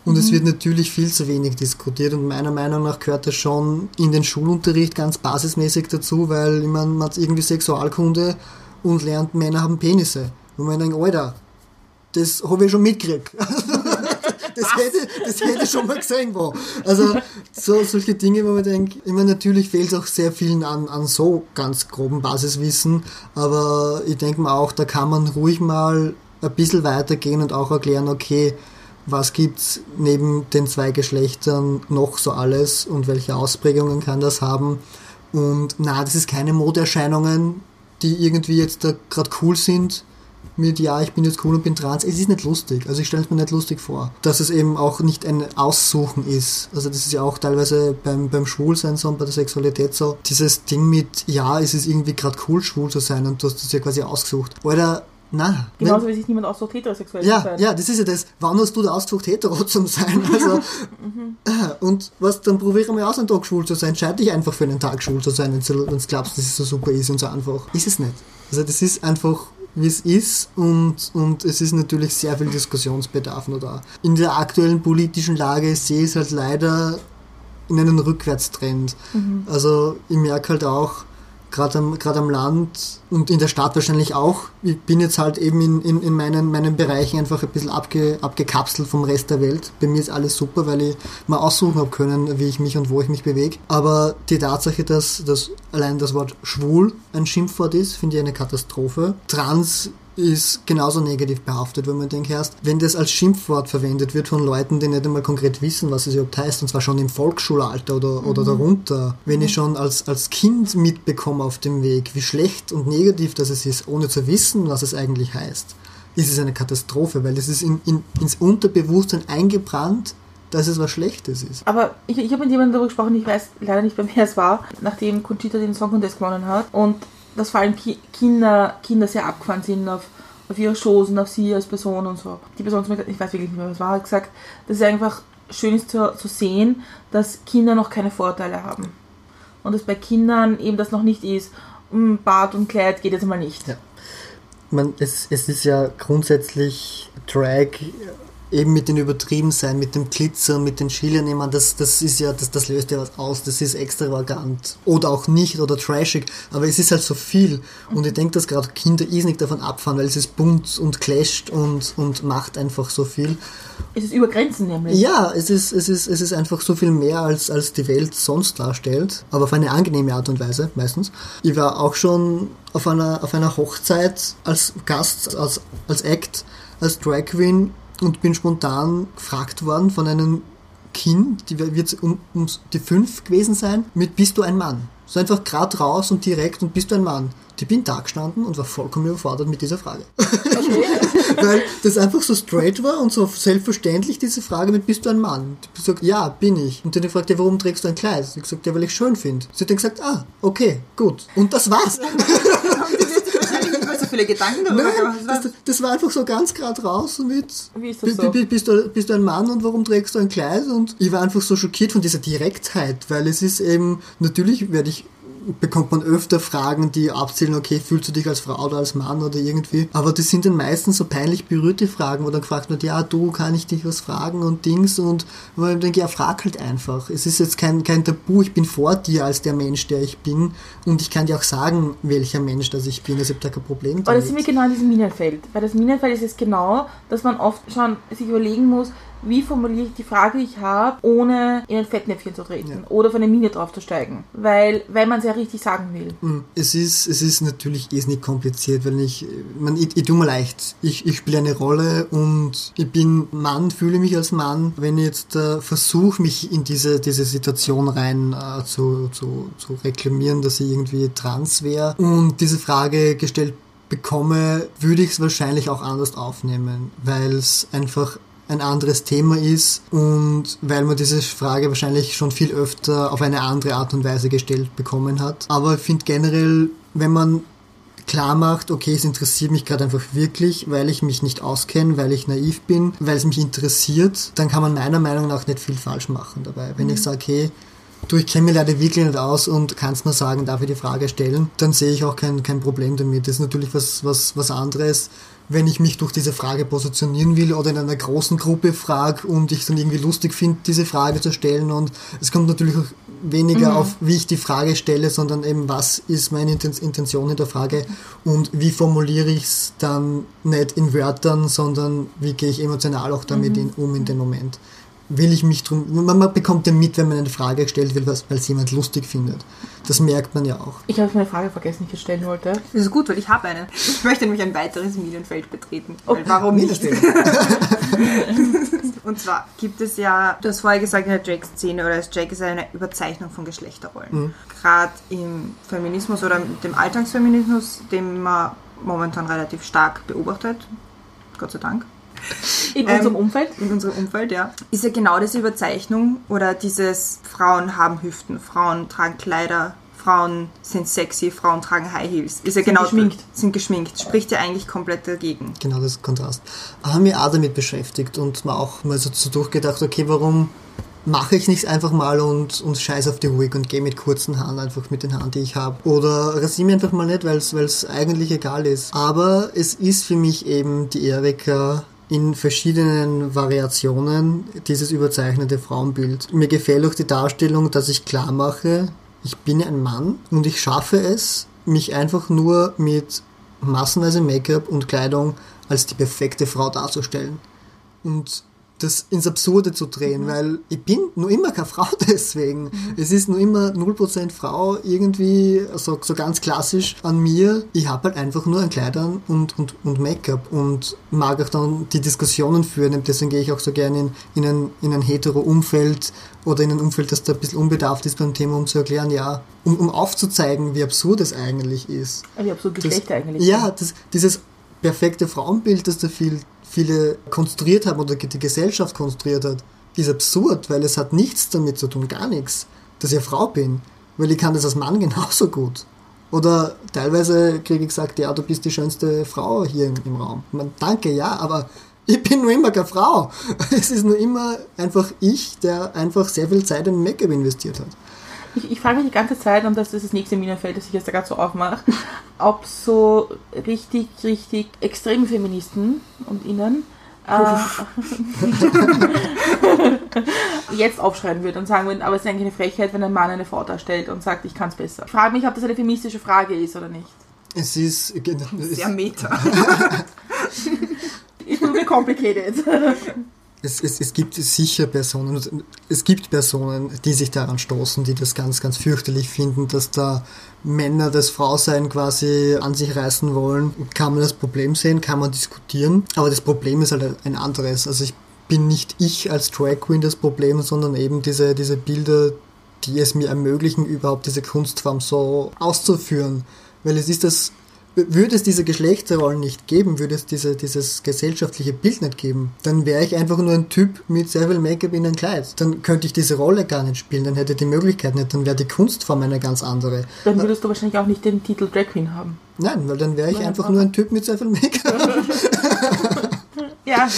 Und es wird natürlich viel zu wenig diskutiert und meiner Meinung nach gehört das schon in den Schulunterricht ganz basismäßig dazu, weil ich meine, man hat irgendwie Sexualkunde und lernt, Männer haben Penisse. Und man denkt, Alter, das habe ich schon mitgekriegt. Das hätte, das hätte ich schon mal gesehen, wo. Also, so, solche Dinge, wo man denkt, ich meine, natürlich fehlt es auch sehr vielen an, an so ganz groben Basiswissen, aber ich denke mal auch, da kann man ruhig mal ein bisschen weitergehen und auch erklären, okay, was gibt's neben den zwei Geschlechtern noch so alles und welche Ausprägungen kann das haben? Und na, das ist keine Modeerscheinungen, die irgendwie jetzt da gerade cool sind. mit, ja, ich bin jetzt cool und bin trans. Es ist nicht lustig. Also ich stelle es mir nicht lustig vor. Dass es eben auch nicht ein Aussuchen ist. Also das ist ja auch teilweise beim, beim Schwulsein so und bei der Sexualität so. Dieses Ding mit, ja, es ist irgendwie gerade cool, schwul zu sein und du hast das ja quasi ausgesucht. Oder na, Genauso wie sich niemand aussucht, heterosexuell zu ja, sein. ja, das ist ja das. Wann hast du da ausgesucht, hetero zu sein? Also, äh, und was, dann probiere mal aus, einen Tag schwul zu sein. Entscheide dich einfach für einen Tag schwul zu sein, wenn du wenn glaubst, dass es so super ist und so einfach. Ist es nicht. Also, das ist einfach, wie es ist und, und es ist natürlich sehr viel Diskussionsbedarf noch da. In der aktuellen politischen Lage sehe ich es halt leider in einen Rückwärtstrend. Also, ich merke halt auch, gerade am, gerade am Land und in der Stadt wahrscheinlich auch. Ich bin jetzt halt eben in, in, in meinen, meinen Bereichen einfach ein bisschen abge, abgekapselt vom Rest der Welt. Bei mir ist alles super, weil ich mal aussuchen habe können, wie ich mich und wo ich mich bewege. Aber die Tatsache, dass, dass allein das Wort schwul ein Schimpfwort ist, finde ich eine Katastrophe. Trans ist genauso negativ behaftet, wenn man denkt, erst, wenn das als Schimpfwort verwendet wird von Leuten, die nicht einmal konkret wissen, was es überhaupt heißt, und zwar schon im Volksschulalter oder, oder darunter, wenn ich schon als, als Kind mitbekomme auf dem Weg, wie schlecht und negativ das es ist, ohne zu wissen, was es eigentlich heißt, ist es eine Katastrophe, weil es ist in, in, ins Unterbewusstsein eingebrannt, dass es was Schlechtes ist. Aber ich, ich habe mit jemandem darüber gesprochen, ich weiß leider nicht mehr, wer es war, nachdem Conchita den Song Contest gewonnen hat. Und dass vor allem Ki Kinder, Kinder sehr abgefahren sind auf, auf ihre Shows und auf sie als Person und so. Die Person, ich weiß wirklich nicht mehr, was war, hat gesagt, dass es einfach schön ist zu, zu sehen, dass Kinder noch keine Vorteile haben. Und dass bei Kindern eben das noch nicht ist, "Mm, Bart und Kleid geht jetzt mal nicht. Ja. man, es, es ist ja grundsätzlich Drag eben mit den Übertriebensein, mit dem Glitzer, mit den Schildern, ich meine, das, das ist ja, das, das löst ja was aus, das ist extravagant oder auch nicht oder trashig, aber es ist halt so viel und ich denke, dass gerade Kinder irrsinnig davon abfahren, weil es ist bunt und clasht und, und macht einfach so viel. Es ist über Grenzen nämlich. Ja, es ist, es ist, es ist einfach so viel mehr, als, als die Welt sonst darstellt, aber auf eine angenehme Art und Weise, meistens. Ich war auch schon auf einer, auf einer Hochzeit als Gast, als, als Act, als Drag Queen und bin spontan gefragt worden von einem Kind, die wird um, um die fünf gewesen sein, mit bist du ein Mann? So einfach gerade raus und direkt und bist du ein Mann? Die bin da gestanden und war vollkommen überfordert mit dieser Frage. Weil das einfach so straight war und so selbstverständlich diese Frage mit bist du ein Mann? Die sagt, ja, bin ich. Und dann fragt er, warum trägst du ein Kleid? Ich gesagt, ja, weil ich schön finde. Sie hat dann gesagt, ah, okay, gut. Und das war's. Viele Gedanken darüber Nein, gemacht. das, das war einfach so ganz gerade raus mit Wie ist das so? bi- bist, du, bist du ein Mann und warum trägst du ein Kleid? Und ich war einfach so schockiert von dieser Direktheit, weil es ist eben, natürlich werde ich bekommt man öfter Fragen, die abzählen, okay, fühlst du dich als Frau oder als Mann oder irgendwie. Aber das sind dann meistens so peinlich berührte Fragen, wo dann gefragt wird, ja, du, kann ich dich was fragen und Dings und wo ich denke, ja, frag halt einfach. Es ist jetzt kein, kein Tabu, ich bin vor dir als der Mensch, der ich bin und ich kann dir auch sagen, welcher Mensch das ich bin. Also ich habe da kein Problem Aber da damit. sind wir genau in diesem Minenfeld. Weil das Minenfeld ist es genau, dass man oft schon sich überlegen muss, wie formuliere ich die Frage, die ich habe, ohne in ein Fettnäpfchen zu treten Ja. oder von der Mine draufzusteigen. Weil, weil man es ja richtig sagen will. Mm, Es ist, es ist natürlich eh nicht kompliziert, weil ich, man, ich, ich tue mir leicht. Ich, ich spiele eine Rolle und ich bin Mann, fühle mich als Mann. Wenn ich jetzt äh, versuche, mich in diese, diese Situation rein äh, zu, zu, zu reklamieren, dass ich irgendwie trans wäre und diese Frage gestellt bekomme, würde ich es wahrscheinlich auch anders aufnehmen, weil es einfach ein anderes Thema ist und weil man diese Frage wahrscheinlich schon viel öfter auf eine andere Art und Weise gestellt bekommen hat. Aber ich finde generell, wenn man klar macht, okay, es interessiert mich gerade einfach wirklich, weil ich mich nicht auskenne, weil ich naiv bin, weil es mich interessiert, dann kann man meiner Meinung nach nicht viel falsch machen dabei. Wenn ich sage, hey, du, ich kenne mich leider wirklich nicht aus und kannst mir sagen, darf ich die Frage stellen, dann sehe ich auch kein, kein Problem damit. Das ist natürlich was, was, was anderes, wenn ich mich durch diese Frage positionieren will oder in einer großen Gruppe frage und ich dann irgendwie lustig finde, diese Frage zu stellen und es kommt natürlich auch weniger auf, wie ich die Frage stelle, sondern eben, was ist meine Inten- Intention in der Frage und wie formuliere ich es dann nicht in Wörtern, sondern wie gehe ich emotional auch damit in, um in dem Moment. Will ich mich drum, man, man bekommt ja mit, wenn man eine Frage gestellt wird, weil es jemand lustig findet. Das merkt man ja auch. Ich habe meine Frage vergessen, die ich stellen wollte. Das ist gut, weil ich habe eine. Ich möchte nämlich ein weiteres Minenfeld betreten. Oh, Weil warum nicht? Und zwar gibt es ja, du hast vorher gesagt, in der Drag-Szene oder das Drag ist eine Überzeichnung von Geschlechterrollen. Gerade im Feminismus oder dem Alltagsfeminismus, dem man momentan relativ stark beobachtet, Gott sei Dank, In Ähm, unserem Umfeld. in unserem Umfeld, ja, ist ja genau diese Überzeichnung oder dieses Frauen haben Hüften, Frauen tragen Kleider, Frauen sind sexy, Frauen tragen High Heels. Ist ja Sind genau geschminkt. Sind geschminkt. Spricht ja eigentlich komplett dagegen. Genau das Kontrast. Haben mich auch damit beschäftigt und mal auch mal so, so durchgedacht, okay, warum mache ich nichts einfach mal und, und scheiß auf die Wig und gehe mit kurzen Haaren einfach mit den Haaren, die ich habe. Oder rasiere mich einfach mal nicht, weil es eigentlich egal ist. Aber es ist für mich eben die Erika in verschiedenen Variationen dieses überzeichnete Frauenbild. Mir gefällt auch die Darstellung, dass ich klar mache, ich bin ein Mann und ich schaffe es, mich einfach nur mit massenweise Make-up und Kleidung als die perfekte Frau darzustellen. Und das ins Absurde zu drehen, weil ich bin nur immer keine Frau deswegen. Es ist nur immer 0% Frau irgendwie, so, so ganz klassisch an mir. Ich habe halt einfach nur ein Kleidern und, und, und Make-up und mag auch dann die Diskussionen führen. Und deswegen gehe ich auch so gerne in, in ein, in ein hetero Umfeld oder in ein Umfeld, das da ein bisschen unbedarft ist beim Thema, um zu erklären, ja, um, um aufzuzeigen, wie absurd es eigentlich ist. Wie absolut Das- Geschlechter eigentlich. Ja, das, dieses perfekte Frauenbild, das da viel, viele konstruiert haben oder die Gesellschaft konstruiert hat, ist absurd, weil es hat nichts damit zu tun, gar nichts, dass ich eine Frau bin. Weil ich kann das als Mann genauso gut. Oder teilweise kriege ich gesagt, ja, du bist die schönste Frau hier im, im Raum. Man, danke, ja, aber ich bin nur immer keine Frau. Es ist nur immer einfach ich, der einfach sehr viel Zeit in Make-up investiert hat. Ich, ich frage mich die ganze Zeit, und das ist das nächste Minenfeld, das ich jetzt da gerade so aufmache, ob so richtig, richtig extreme Feministen und Ihnen äh, jetzt aufschreien würden und sagen würden, aber es ist eigentlich eine Frechheit, wenn ein Mann eine Frau darstellt und sagt, ich kann es besser. Ich frage mich, ob das eine feministische Frage ist oder nicht. Es ist, Sehr meta. It will be complicated. Es, es, es gibt sicher Personen, es gibt Personen, die sich daran stoßen, die das ganz, ganz fürchterlich finden, dass da Männer das Frausein quasi an sich reißen wollen. Kann man das Problem sehen, kann man diskutieren, aber das Problem ist halt ein anderes. Also ich bin nicht ich als Drag Queen das Problem, sondern eben diese, diese Bilder, die es mir ermöglichen, überhaupt diese Kunstform so auszuführen. Weil es ist das, würde es diese Geschlechterrollen nicht geben, würde es diese, dieses gesellschaftliche Bild nicht geben, dann wäre ich einfach nur ein Typ mit sehr viel Make-up in ein Kleid. Dann könnte ich diese Rolle gar nicht spielen, dann hätte ich die Möglichkeit nicht, dann wäre die Kunstform eine ganz andere. Dann würdest du wahrscheinlich auch nicht den Titel Drag Queen haben. Nein, weil dann wäre ich Nein, einfach nur ein Typ mit sehr viel Make-up. Ja,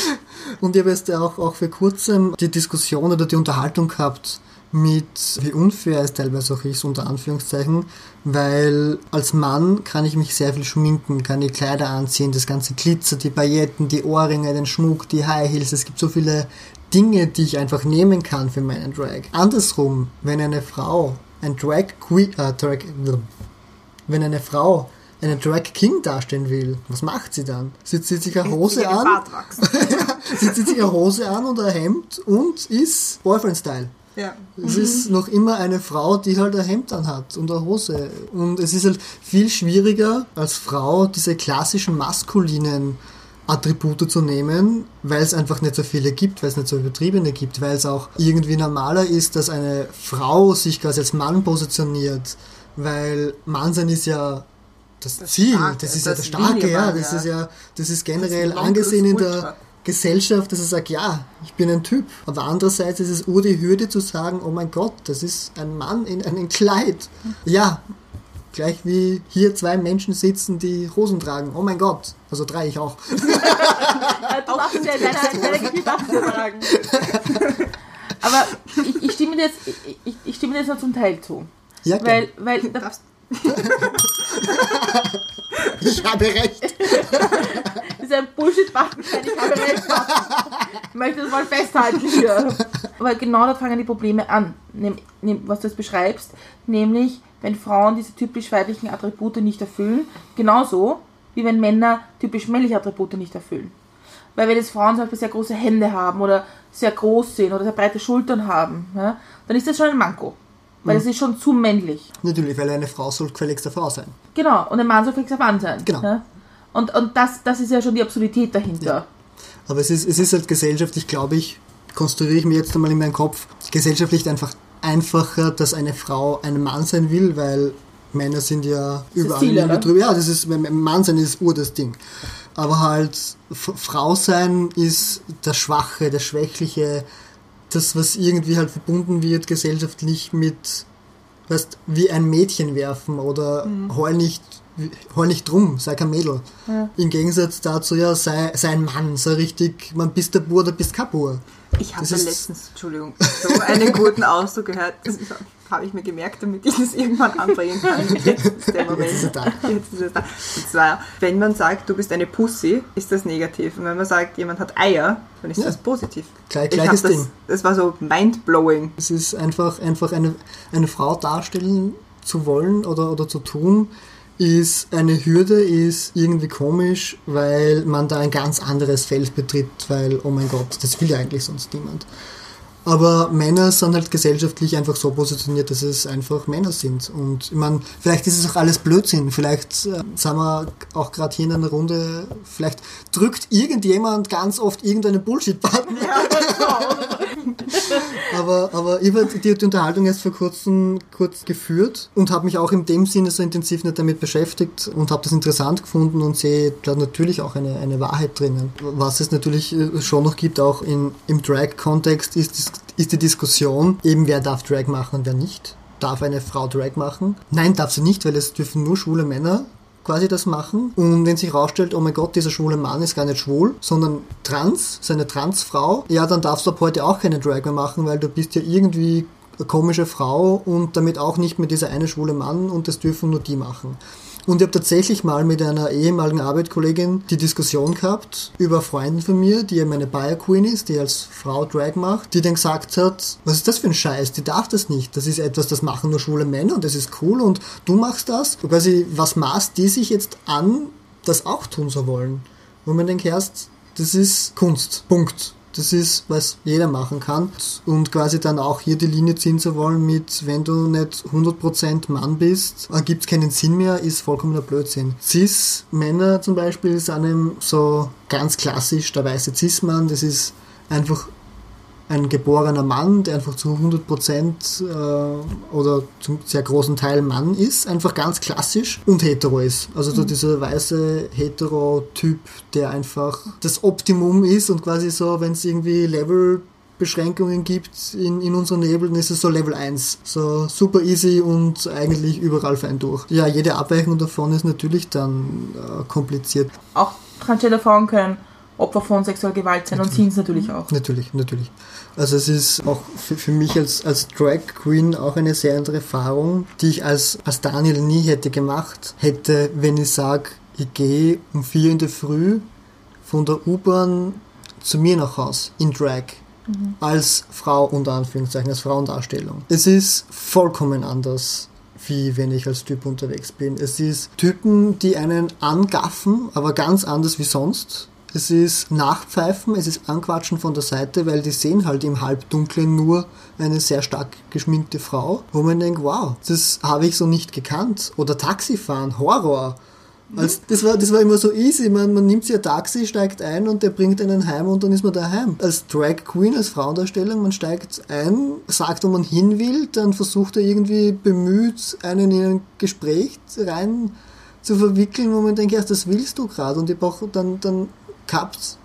Und ich habe jetzt auch, auch für kurzem die Diskussion oder die Unterhaltung gehabt mit, wie unfair es teilweise auch ist, unter Anführungszeichen, weil als Mann kann ich mich sehr viel schminken, kann die Kleider anziehen, das ganze Glitzer, die Pailletten, die Ohrringe, den Schmuck, die High Heels, es gibt so viele Dinge, die ich einfach nehmen kann für meinen Drag. Andersrum, wenn eine Frau ein Drag Queen, äh, Drag, wenn eine Frau einen Drag King darstellen will, was macht sie dann? Sie zieht sich eine Hose an. Sie zieht sich eine Hose an und ein Hemd und ist Boyfriend-Style. Ja. Es ist noch immer eine Frau, die halt ein Hemd anhat und eine Hose. Und es ist halt viel schwieriger als Frau, diese klassischen maskulinen Attribute zu nehmen, weil es einfach nicht so viele gibt, weil es nicht so übertriebene gibt, weil es auch irgendwie normaler ist, dass eine Frau sich quasi als Mann positioniert, weil Mannsein ist ja das, Das Ziel, Starke, das ist ja das das Starke, ja, das ja. ist ja, das ist Das generell ist angesehen in der. Gesellschaft, dass er sagt, ja, ich bin ein Typ. Aber andererseits ist es ur die Hürde zu sagen, oh mein Gott, das ist ein Mann in einem Kleid. Ja, gleich wie hier zwei Menschen sitzen, die Hosen tragen. Oh mein Gott. Also drei ich auch. Du darfst ja auch so sagen. Aber ich, ich, stimme dir jetzt, ich, ich, stimme dir jetzt nur zum Teil zu. Ja, Weil, gell. weil Du darfst- ich habe recht. ist ein Bullshit-Button, ich habe recht. Ich möchte das mal festhalten hier. Aber genau dort fangen die Probleme an, was du jetzt beschreibst, nämlich wenn Frauen diese typisch weiblichen Attribute nicht erfüllen, genauso wie wenn Männer typisch männliche Attribute nicht erfüllen. Weil wenn jetzt Frauen zum Beispiel sehr große Hände haben oder sehr groß sind oder sehr breite Schultern haben, ja, dann ist das schon ein Manko. Weil das ist schon zu männlich. Natürlich, weil eine Frau soll gefälligst eine Frau sein. Genau, und ein Mann soll auf Mann sein. Genau. Ja? Und, und das, das ist ja schon die Absurdität dahinter. Aber es ist, es ist halt gesellschaftlich, glaube ich, konstruiere ich mir jetzt einmal in meinen Kopf, gesellschaftlich einfach einfacher, dass eine Frau ein Mann sein will, weil Männer sind ja überall Ziel, drüber. Ja, das ist, Mann sein ist ur das Ding. Aber halt, Frau sein ist das Schwache, das Schwächliche, das, was irgendwie halt verbunden wird gesellschaftlich mit, weißt, wie ein Mädchen werfen oder heul nicht, heul nicht drum, sei kein Mädel. Im Gegensatz dazu, ja, sei, sei ein Mann, sei richtig, man bist der Bur oder bist kein Bur. Ich habe letztens, Entschuldigung, so einen guten Ausdruck gehört. Das habe ich mir gemerkt, damit ich das irgendwann anbringen kann. Jetzt ist der Moment. Jetzt ist er da. Jetzt ist da. Und zwar, wenn man sagt, du bist eine Pussy, ist das negativ. Und wenn man sagt, jemand hat Eier, dann ist Ja. das positiv. Gleich- gleiches das, Ding. Das war so mindblowing. Es ist einfach, einfach eine, eine Frau darstellen zu wollen oder, oder zu tun, ist eine Hürde, ist irgendwie komisch, weil man da ein ganz anderes Feld betritt, weil, oh mein Gott, das will ja eigentlich sonst niemand. Aber Männer sind halt gesellschaftlich einfach so positioniert, dass es einfach Männer sind. Und ich meine, vielleicht ist es auch alles Blödsinn. Vielleicht äh, sind wir auch gerade hier in einer Runde, vielleicht drückt irgendjemand ganz oft irgendeinen Bullshit-Button. Aber, aber ich habe die, die Unterhaltung erst vor kurzem kurz geführt und habe mich auch in dem Sinne so intensiv nicht damit beschäftigt und habe das interessant gefunden und sehe da natürlich auch eine, eine Wahrheit drinnen. Was es natürlich äh, schon noch gibt, auch in, im Drag-Kontext, ist, dis- ist die Diskussion, eben wer darf Drag machen und wer nicht. Darf eine Frau Drag machen? Nein, darf sie nicht, weil es dürfen nur schwule Männer quasi das machen. Und wenn sich herausstellt, oh mein Gott, dieser schwule Mann ist gar nicht schwul, sondern trans, seine Transfrau, ja, dann darfst du ab heute auch keine Drag mehr machen, weil du bist ja irgendwie eine komische Frau und damit auch nicht mehr dieser eine schwule Mann und das dürfen nur die machen. Und ich habe tatsächlich mal mit einer ehemaligen Arbeitskollegin die Diskussion gehabt über Freundin von mir, die eben eine Bayer Queen ist, die als Frau Drag macht, die dann gesagt hat, was ist das für ein Scheiß, die darf das nicht. Das ist etwas, das machen nur schwule Männer und das ist cool und du machst das. Und quasi, was maßt die sich jetzt an, das auch tun zu wollen? Wo man denkt, erst, das ist Kunst. Punkt. Das ist, was jeder machen kann. Und quasi dann auch hier die Linie ziehen zu wollen mit, wenn du nicht 100% Mann bist, gibt es keinen Sinn mehr, ist vollkommener Blödsinn. Cis-Männer zum Beispiel sind einem so ganz klassisch der weiße Cis-Mann. Das ist einfach ein geborener Mann, der einfach zu 100% äh, oder zum sehr großen Teil Mann ist, einfach ganz klassisch und hetero ist. Also so dieser weiße Hetero-Typ, der einfach das Optimum ist und quasi so, wenn es irgendwie Levelbeschränkungen gibt in, in unseren Nebeln, ist es so Level 1. So super easy und eigentlich überall fein durch. Ja, jede Abweichung davon ist natürlich dann äh, kompliziert. Auch transgender Frauen können Opfer von sexueller Gewalt sein und sind es natürlich auch. Natürlich, natürlich. Also es ist auch für, für mich als, als Drag Queen auch eine sehr andere Erfahrung, die ich als, als Daniel nie hätte gemacht, hätte, wenn ich sage, ich gehe um vier in der Früh von der U-Bahn zu mir nach Haus in Drag. Als Frau unter Anführungszeichen, als Frauendarstellung. Es ist vollkommen anders, wie wenn ich als Typ unterwegs bin. Es ist Typen, die einen angaffen, aber ganz anders wie sonst. Es ist Nachpfeifen, es ist Anquatschen von der Seite, weil die sehen halt im Halbdunklen nur eine sehr stark geschminkte Frau, wo man denkt, wow, das habe ich so nicht gekannt. Oder Taxifahren, Horror. Als, das, war, das war immer so easy. Man, man nimmt sich ein Taxi, steigt ein und der bringt einen heim und dann ist man daheim. Als Drag Queen, als Frauendarstellung, man steigt ein, sagt, wo man hin will, dann versucht er irgendwie bemüht, einen in ein Gespräch rein zu verwickeln, wo man denkt, ja, das willst du gerade. Und ich brauche dann, dann gehabt,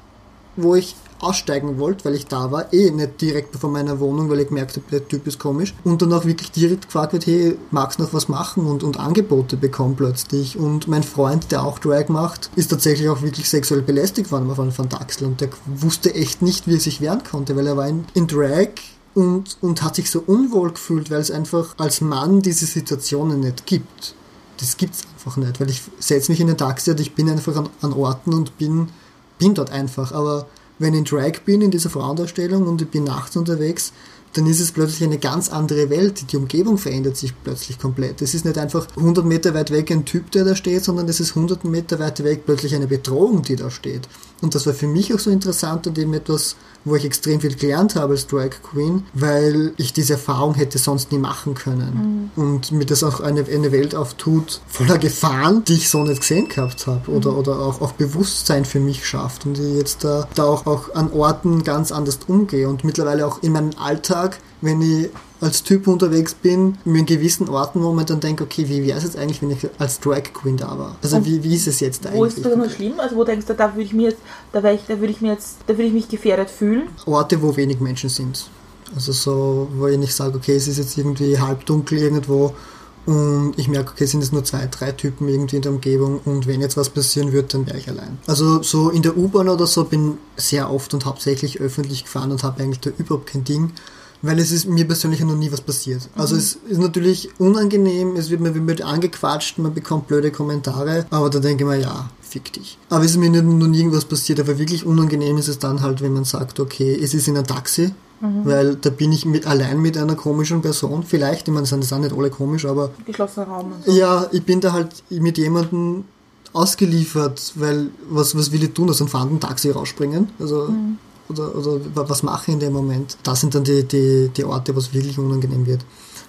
wo ich aussteigen wollte, weil ich da war, eh nicht direkt vor meiner Wohnung, weil ich gemerkt habe, der Typ ist komisch. Und dann auch wirklich direkt gefragt wird, hey, magst du noch was machen? Und, und Angebote bekommen plötzlich. Und mein Freund, der auch Drag macht, ist tatsächlich auch wirklich sexuell belästigt worden von Van Daxel. Und der wusste echt nicht, wie er sich wehren konnte, weil er war in, in Drag und, und hat sich so unwohl gefühlt, weil es einfach als Mann diese Situationen nicht gibt. Das gibt's einfach nicht, weil ich setze mich in ein Taxi und ich bin einfach an, an Orten und bin, bin dort einfach. Aber wenn ich in Drag bin, in dieser Frauendarstellung und ich bin nachts unterwegs, dann ist es plötzlich eine ganz andere Welt. Die Umgebung verändert sich plötzlich komplett. Es ist nicht einfach 100 Meter weit weg ein Typ, der da steht, sondern es ist 100 Meter weit weg plötzlich eine Bedrohung, die da steht. Und das war für mich auch so interessant und eben etwas, wo ich extrem viel gelernt habe als Drag Queen, weil ich diese Erfahrung hätte sonst nie machen können. Und mir das auch eine, eine Welt auftut, voller Gefahren, die ich so nicht gesehen gehabt habe. Oder, oder auch, auch Bewusstsein für mich schafft. Und ich jetzt da, da auch, auch an Orten ganz anders umgehe. Und mittlerweile auch in meinem Alltag, wenn ich als Typ unterwegs bin, in gewissen Orten, wo man dann denkt, okay, wie wäre es jetzt eigentlich, wenn ich als Drag Queen da war? Also Und wie, wie ist es jetzt eigentlich? Wo ist es besonders schlimm? Also wo denkst du, da würde ich mir jetzt, da wäre ich, da würde ich mir jetzt, da würde ich mich gefährdet fühlen. Orte, wo wenig Menschen sind. Also so, wo ich nicht sage, okay, es ist jetzt irgendwie halbdunkel irgendwo und ich merke, okay, sind es nur zwei, drei Typen irgendwie in der Umgebung und wenn jetzt was passieren wird, dann wäre ich allein. Also so in der U-Bahn oder so bin sehr oft und hauptsächlich öffentlich gefahren und habe eigentlich da überhaupt kein Ding, weil es ist mir persönlich noch nie was passiert. Also es ist natürlich unangenehm, es wird mir wird angequatscht, man bekommt blöde Kommentare, aber da denke ich mir, ja, fick dich. Aber es ist mir nicht, noch nie irgendwas passiert, aber wirklich unangenehm ist es dann halt, wenn man sagt, okay, es ist in einem Taxi, weil da bin ich mit, allein mit einer komischen Person, vielleicht, ich meine, sind das auch nicht alle komisch, aber Geschlossener Raum und so. ja, ich bin da halt mit jemandem ausgeliefert, weil was, was will ich tun, aus einem fahrenden Taxi rausspringen? Also, oder, oder wa- was mache ich in dem Moment? Das sind dann die, die, die Orte, wo es wirklich unangenehm wird.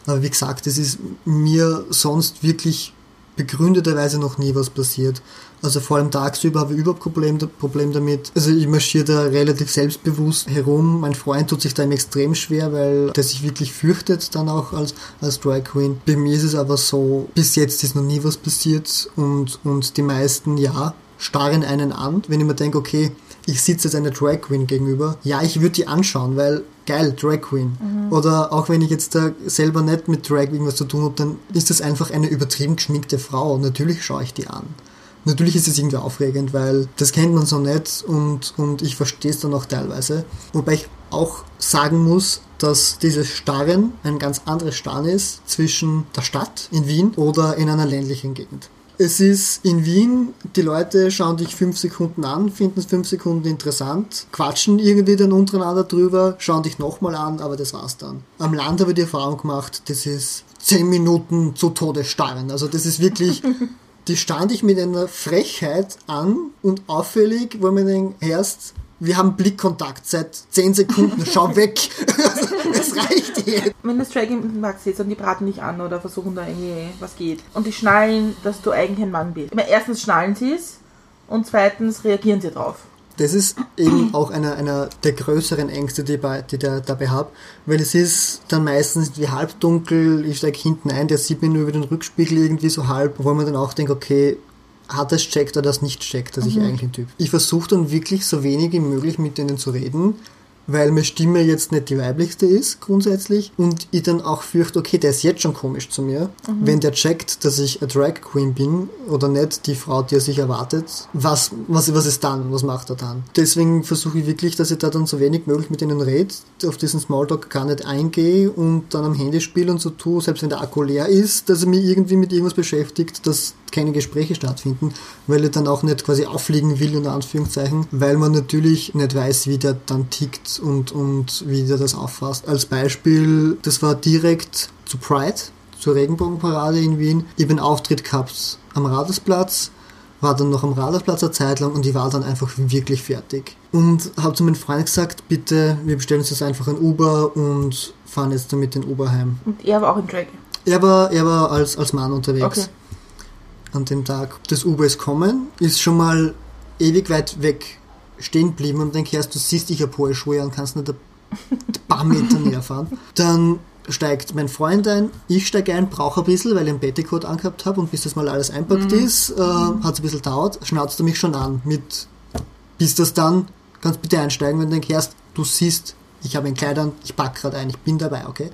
Aber wie gesagt, es ist mir sonst wirklich begründeterweise noch nie was passiert. Also vor allem tagsüber habe ich überhaupt Problem, Problem damit. Also ich marschiere da relativ selbstbewusst herum. Mein Freund tut sich da extrem schwer, weil der sich wirklich fürchtet dann auch als, als Drag Queen. Bei mir ist es aber so, bis jetzt ist noch nie was passiert und, und die meisten, ja, starren einen an. Wenn ich mir denke, okay, ich sitze jetzt einer Drag Queen gegenüber, ja, ich würde die anschauen, weil geil, Drag Queen. Oder auch wenn ich jetzt da selber nicht mit Drag irgendwas zu tun habe, dann ist das einfach eine übertrieben geschminkte Frau. Natürlich schaue ich die an. Natürlich ist es irgendwie aufregend, weil das kennt man so nicht und, und ich verstehe es dann auch teilweise. Wobei ich auch sagen muss, dass dieses Starren ein ganz anderes Starren ist zwischen der Stadt in Wien oder in einer ländlichen Gegend. Es ist in Wien, die Leute schauen dich fünf Sekunden an, finden es fünf Sekunden interessant, quatschen irgendwie dann untereinander drüber, schauen dich nochmal an, aber das war's dann. Am Land habe ich die Erfahrung gemacht, das ist zehn Minuten zu Tode starren. Also das ist wirklich, die stand ich mit einer Frechheit an und auffällig, wo man denkt, erst, wir haben Blickkontakt seit zehn Sekunden, schau weg. Es reicht jetzt. Wenn das Drag im Max sitzt und die braten dich an oder versuchen da irgendwie was geht und die schnallen, dass du eigentlich ein Mann bist. Meine, erstens schnallen sie es und zweitens reagieren sie drauf. Das ist eben auch einer, einer der größeren Ängste, die, ich bei, die da, dabei habe, weil es ist dann meistens wie halbdunkel, ich steige hinten ein, der sieht mir nur über den Rückspiegel irgendwie so halb, wo man dann auch denkt, okay, hat das checkt oder das nicht checkt, dass ich eigentlich ein Typ. Ich versuche dann wirklich so wenig wie möglich mit denen zu reden, weil meine Stimme jetzt nicht die weiblichste ist, grundsätzlich, und ich dann auch fürchte, okay, der ist jetzt schon komisch zu mir. Wenn der checkt, dass ich eine Drag Queen bin oder nicht die Frau, die er sich erwartet, was, was, was ist dann? Was macht er dann? Deswegen versuche ich wirklich, dass ich da dann so wenig möglich mit denen rede, auf diesen Smalltalk gar nicht eingehe und dann am Handy spiele und so tue, selbst wenn der Akku leer ist, dass er mich irgendwie mit irgendwas beschäftigt, dass keine Gespräche stattfinden, weil er dann auch nicht quasi auffliegen will, in Anführungszeichen, weil man natürlich nicht weiß, wie der dann tickt und, und wie der das auffasst. Als Beispiel, das war direkt zu Pride, zur Regenbogenparade in Wien. Ich habe einen Auftritt gehabt am Radersplatz, war dann noch am Radersplatz eine Zeit lang und ich war dann einfach wirklich fertig. Und habe zu meinem Freund gesagt, bitte, wir bestellen uns jetzt einfach ein Uber und fahren jetzt damit den Uber heim. Und er war auch im Drag. Er war, er war als, als Mann unterwegs Okay. an dem Tag. Das Uber ist kommen, ist schon mal ewig weit weg stehen geblieben und denke, erst du siehst, ich habe hohe Schuhe und kannst nicht ein paar Meter näher fahren. Dann steigt mein Freund ein, ich steige ein, brauche ein bisschen, weil ich einen Petticoat angehabt habe und bis das mal alles einpackt ist, äh, hat es ein bisschen dauert, schnauzt er mich schon an mit, bis das dann, kannst bitte einsteigen, wenn du denkst, du siehst, ich habe ein Kleid an, ich pack gerade ein, ich bin dabei, okay?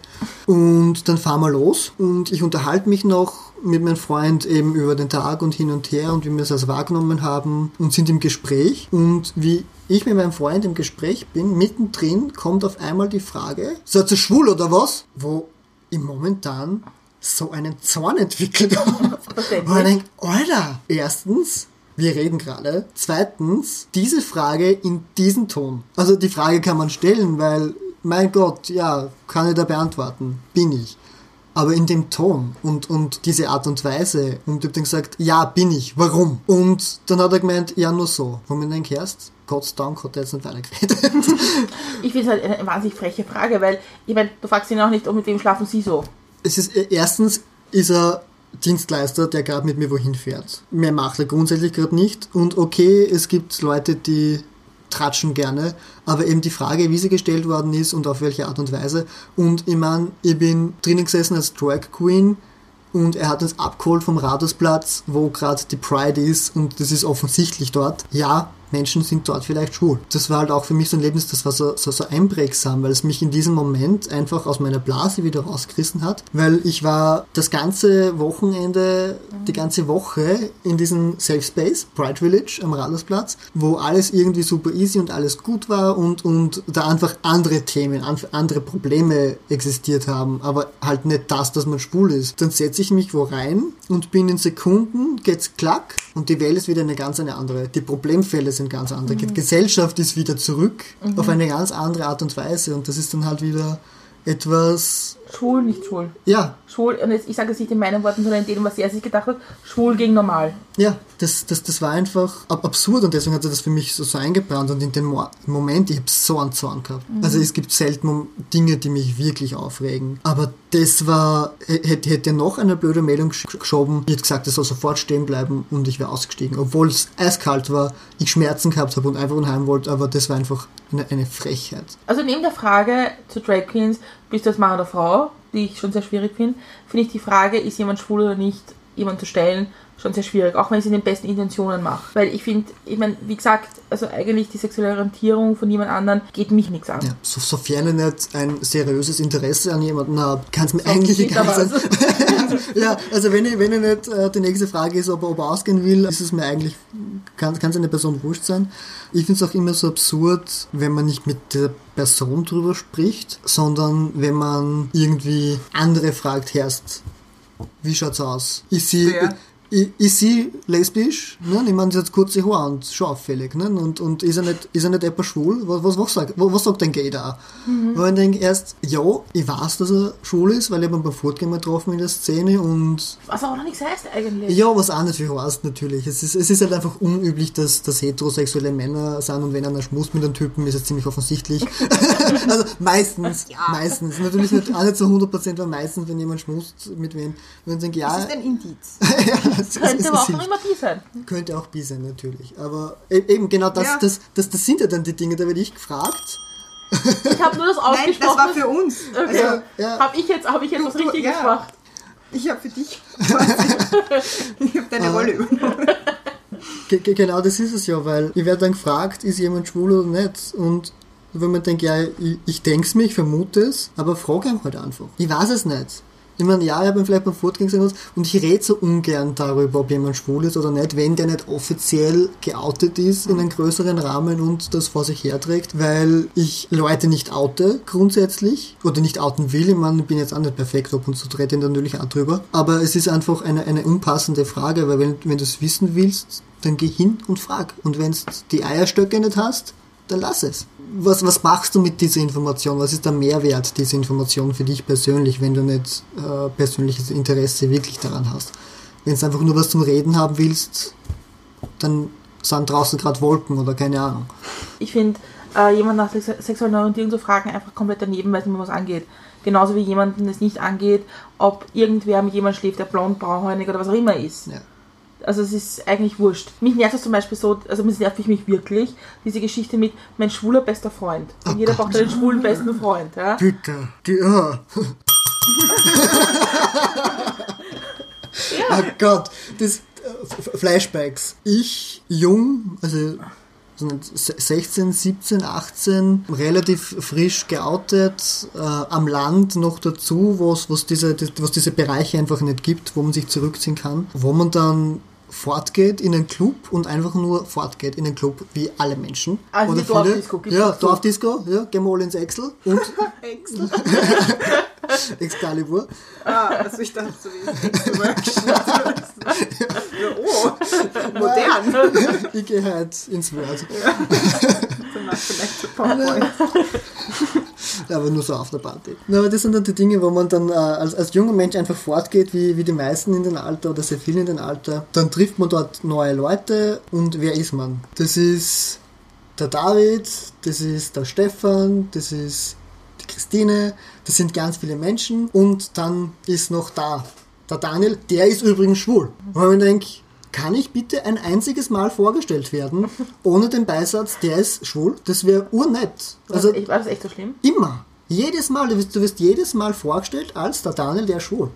Und dann fahren wir los und ich unterhalte mich noch mit meinem Freund eben über den Tag und hin und her und wie wir es also wahrgenommen haben und sind im Gespräch. Und wie ich mit meinem Freund im Gespräch bin, mittendrin kommt auf einmal die Frage, seid ihr schwul oder was? Wo ich momentan so einen Zorn entwickelt habe. Und ich denke, Alter, erstens, wir reden gerade. Zweitens, diese Frage in diesem Ton. Also die Frage kann man stellen, weil, mein Gott, ja, kann ich da beantworten. Bin ich. Aber in dem Ton und, und diese Art und Weise. Und ich hab dann gesagt, ja, bin ich. Warum? Und dann hat er gemeint, ja, nur so. Wo mir denke, erst, Gott sei Dank hat er jetzt nicht weitergeredet. Ich finde es halt eine wahnsinnig freche Frage, weil, ich meine, du fragst ihn auch nicht, oh, mit wem schlafen sie so. es ist, äh, erstens ist er Dienstleister, der gerade mit mir wohin fährt. Mehr macht er grundsätzlich gerade nicht. Und okay, es gibt Leute, die tratschen gerne, aber eben die Frage, wie sie gestellt worden ist und auf welche Art und Weise. Und ich meine, ich bin drinnen gesessen als Drag Queen und er hat uns abgeholt vom Rathausplatz, wo gerade die Pride ist und das ist offensichtlich dort. Ja, Menschen sind dort vielleicht schwul. Das war halt auch für mich so ein Erlebnis, das war so, so, so einprägsam, weil es mich in diesem Moment einfach aus meiner Blase wieder rausgerissen hat, weil ich war das ganze Wochenende, die ganze Woche in diesem Safe Space, Pride Village am Rathausplatz, wo alles irgendwie super easy und alles gut war und, und da einfach andere Themen, an- andere Probleme existiert haben, aber halt nicht das, dass man schwul ist. Dann setze ich mich wo rein und binnen Sekunden geht's klack und die Welt ist wieder eine ganz eine andere. Die Problemfälle sind ganz andere. Die Gesellschaft ist wieder zurück auf eine ganz andere Art und Weise und das ist dann halt wieder etwas, Schwul, nicht schwul. ja, Schwul, und jetzt, ich sage es nicht in meinen Worten, sondern in dem, was er sich gedacht hat, schwul gegen normal. Ja, das, das, das war einfach ab absurd und deswegen hat er das für mich so, so eingebrannt und in dem Mo Moment, ich habe so einen Zorn gehabt. Also es gibt selten Dinge, die mich wirklich aufregen. Aber das war, hätte, hätte er noch eine blöde Meldung gesch- geschoben, ich hätte gesagt, er soll sofort stehen bleiben und ich wäre ausgestiegen. Obwohl es eiskalt war, ich Schmerzen gehabt habe und einfach unheim wollte, aber das war einfach eine, eine Frechheit. Also neben der Frage zu Drag Queens, bist du als Mann oder Frau, die ich schon sehr schwierig finde, finde ich die Frage, ist jemand schwul oder nicht, jemand zu stellen, schon sehr schwierig, auch wenn ich es in den besten Intentionen mache. Weil ich finde, ich meine, wie gesagt, also eigentlich die sexuelle Orientierung von jemand anderem geht mich nichts an. Ja, so, sofern ich nicht ein seriöses Interesse an jemanden habe, kann es mir eigentlich geht egal sein. ja, also wenn ich, wenn ich nicht, äh, die nächste Frage ist, ob er, ob er ausgehen will, ist es mir eigentlich, kann es eine Person wurscht sein. Ich finde es auch immer so absurd, wenn man nicht mit der Person drüber spricht, sondern wenn man irgendwie andere fragt, Herst, wie schaut's aus? Ist sie, Wer? I- ist sie lesbisch? Ne? Ich meine, sie hat kurze Haare und schon auffällig. Ne? Und, und ist er nicht, ist er nicht etwa schwul? Was, was, was, sagt, was, sagt ein Gay da? Wo ich denke, erst, ja, ich weiß, dass er schwul ist, weil ich habe ihn beim Fortgehen mal getroffen in der Szene und Was auch noch nichts heißt eigentlich. ja, was auch nicht viel heißt natürlich. Es ist, es ist halt einfach unüblich, dass, dass heterosexuelle Männer sind und wenn einer schmust mit einem Typen, ist es ziemlich offensichtlich. also meistens, meistens. Natürlich nicht, auch nicht zu 100%, aber meistens, wenn jemand schmust mit wem, wenn ich denke, ja, Das ist ein Indiz. ja, es, Könnte es, aber es auch noch immer die sein. könnte auch bi sein, natürlich. Aber e- eben genau das, Ja. das, das, das sind ja dann die Dinge, da werde ich gefragt. Ich habe nur das Nein, ausgesprochen. das war für uns. Okay. Also, Ja. Habe ich jetzt, hab ich jetzt was du- Richtiges ja. gemacht? ich habe für dich ich habe deine Aber- Rolle übernommen. Ge ge genau das ist es ja, weil ich werde dann gefragt, ist jemand schwul oder nicht? Und wenn man denkt, ja, ich, ich denke es mir, ich vermute es, aber frage ihn halt einfach. Ich weiß es nicht. Ich meine, ja, ich habe ihn vielleicht beim Fortgehen gesehen und ich rede so ungern darüber, ob jemand schwul ist oder nicht, wenn der nicht offiziell geoutet ist in einem größeren Rahmen und das vor sich herträgt, weil ich Leute nicht oute grundsätzlich oder nicht outen will. Ich meine, ich bin jetzt auch nicht perfekt ab und zu rede ich natürlich auch drüber. Aber es ist einfach eine, eine unpassende Frage, weil wenn, wenn du es wissen willst, dann geh hin und frag. Und wenn du die Eierstöcke nicht hast, dann lass es. Was, was machst du mit dieser Information? Was ist der Mehrwert dieser Information für dich persönlich, wenn du nicht äh, persönliches Interesse wirklich daran hast? Wenn du einfach nur was zum Reden haben willst, dann sind draußen gerade Wolken oder keine Ahnung. Ich finde, äh, jemand nach Sex sexuellen Orientierung zu fragen, einfach komplett daneben, weil es mir was angeht. Genauso wie jemanden es nicht angeht, ob irgendwer mit jemandem schläft, der blond, braunhäunig oder was auch immer ist. Ja. Also es ist eigentlich wurscht. Mich nervt das zum Beispiel so, also mich nervt mich wirklich, diese Geschichte mit mein schwuler bester Freund. Und Oh jeder Gott. braucht einen schwulen besten Freund. Ja? Bitte. Die, oh. oh Gott, das äh, Flashbacks. Ich, jung, also so nicht 16, 17, 18, relativ frisch geoutet, äh, am Land noch dazu, wo es was diese, was diese Bereiche einfach nicht gibt, wo man sich zurückziehen kann, wo man dann fortgeht in einen Club und einfach nur fortgeht in einen Club wie alle Menschen. Also die viele. Dorfdisco, gibt's Ja? Dorfdisco, ja, gehen wir alle ins Excel und Excel. Excalibur. Ah, also ich dachte so wie Excel Oh, modern. Ich gehe halt ins Word. Danach vielleicht zu PowerPoint. Aber nur so auf der Party. Aber das sind dann die Dinge, wo man dann äh, als, als junger Mensch einfach fortgeht, wie, wie die meisten in den Alter oder sehr viele in den Alter. Dann trifft man dort neue Leute und wer ist man? Das ist der David, das ist der Stefan, das ist die Christine, das sind ganz viele Menschen und dann ist noch da der Daniel, der ist übrigens schwul. Und ich denke, kann ich bitte ein einziges Mal vorgestellt werden, ohne den Beisatz, der ist schwul? Das wäre urnett. Also, war das echt so schlimm? immer. Jedes Mal, du wirst, du wirst jedes Mal vorgestellt als der Daniel, der ist schwul.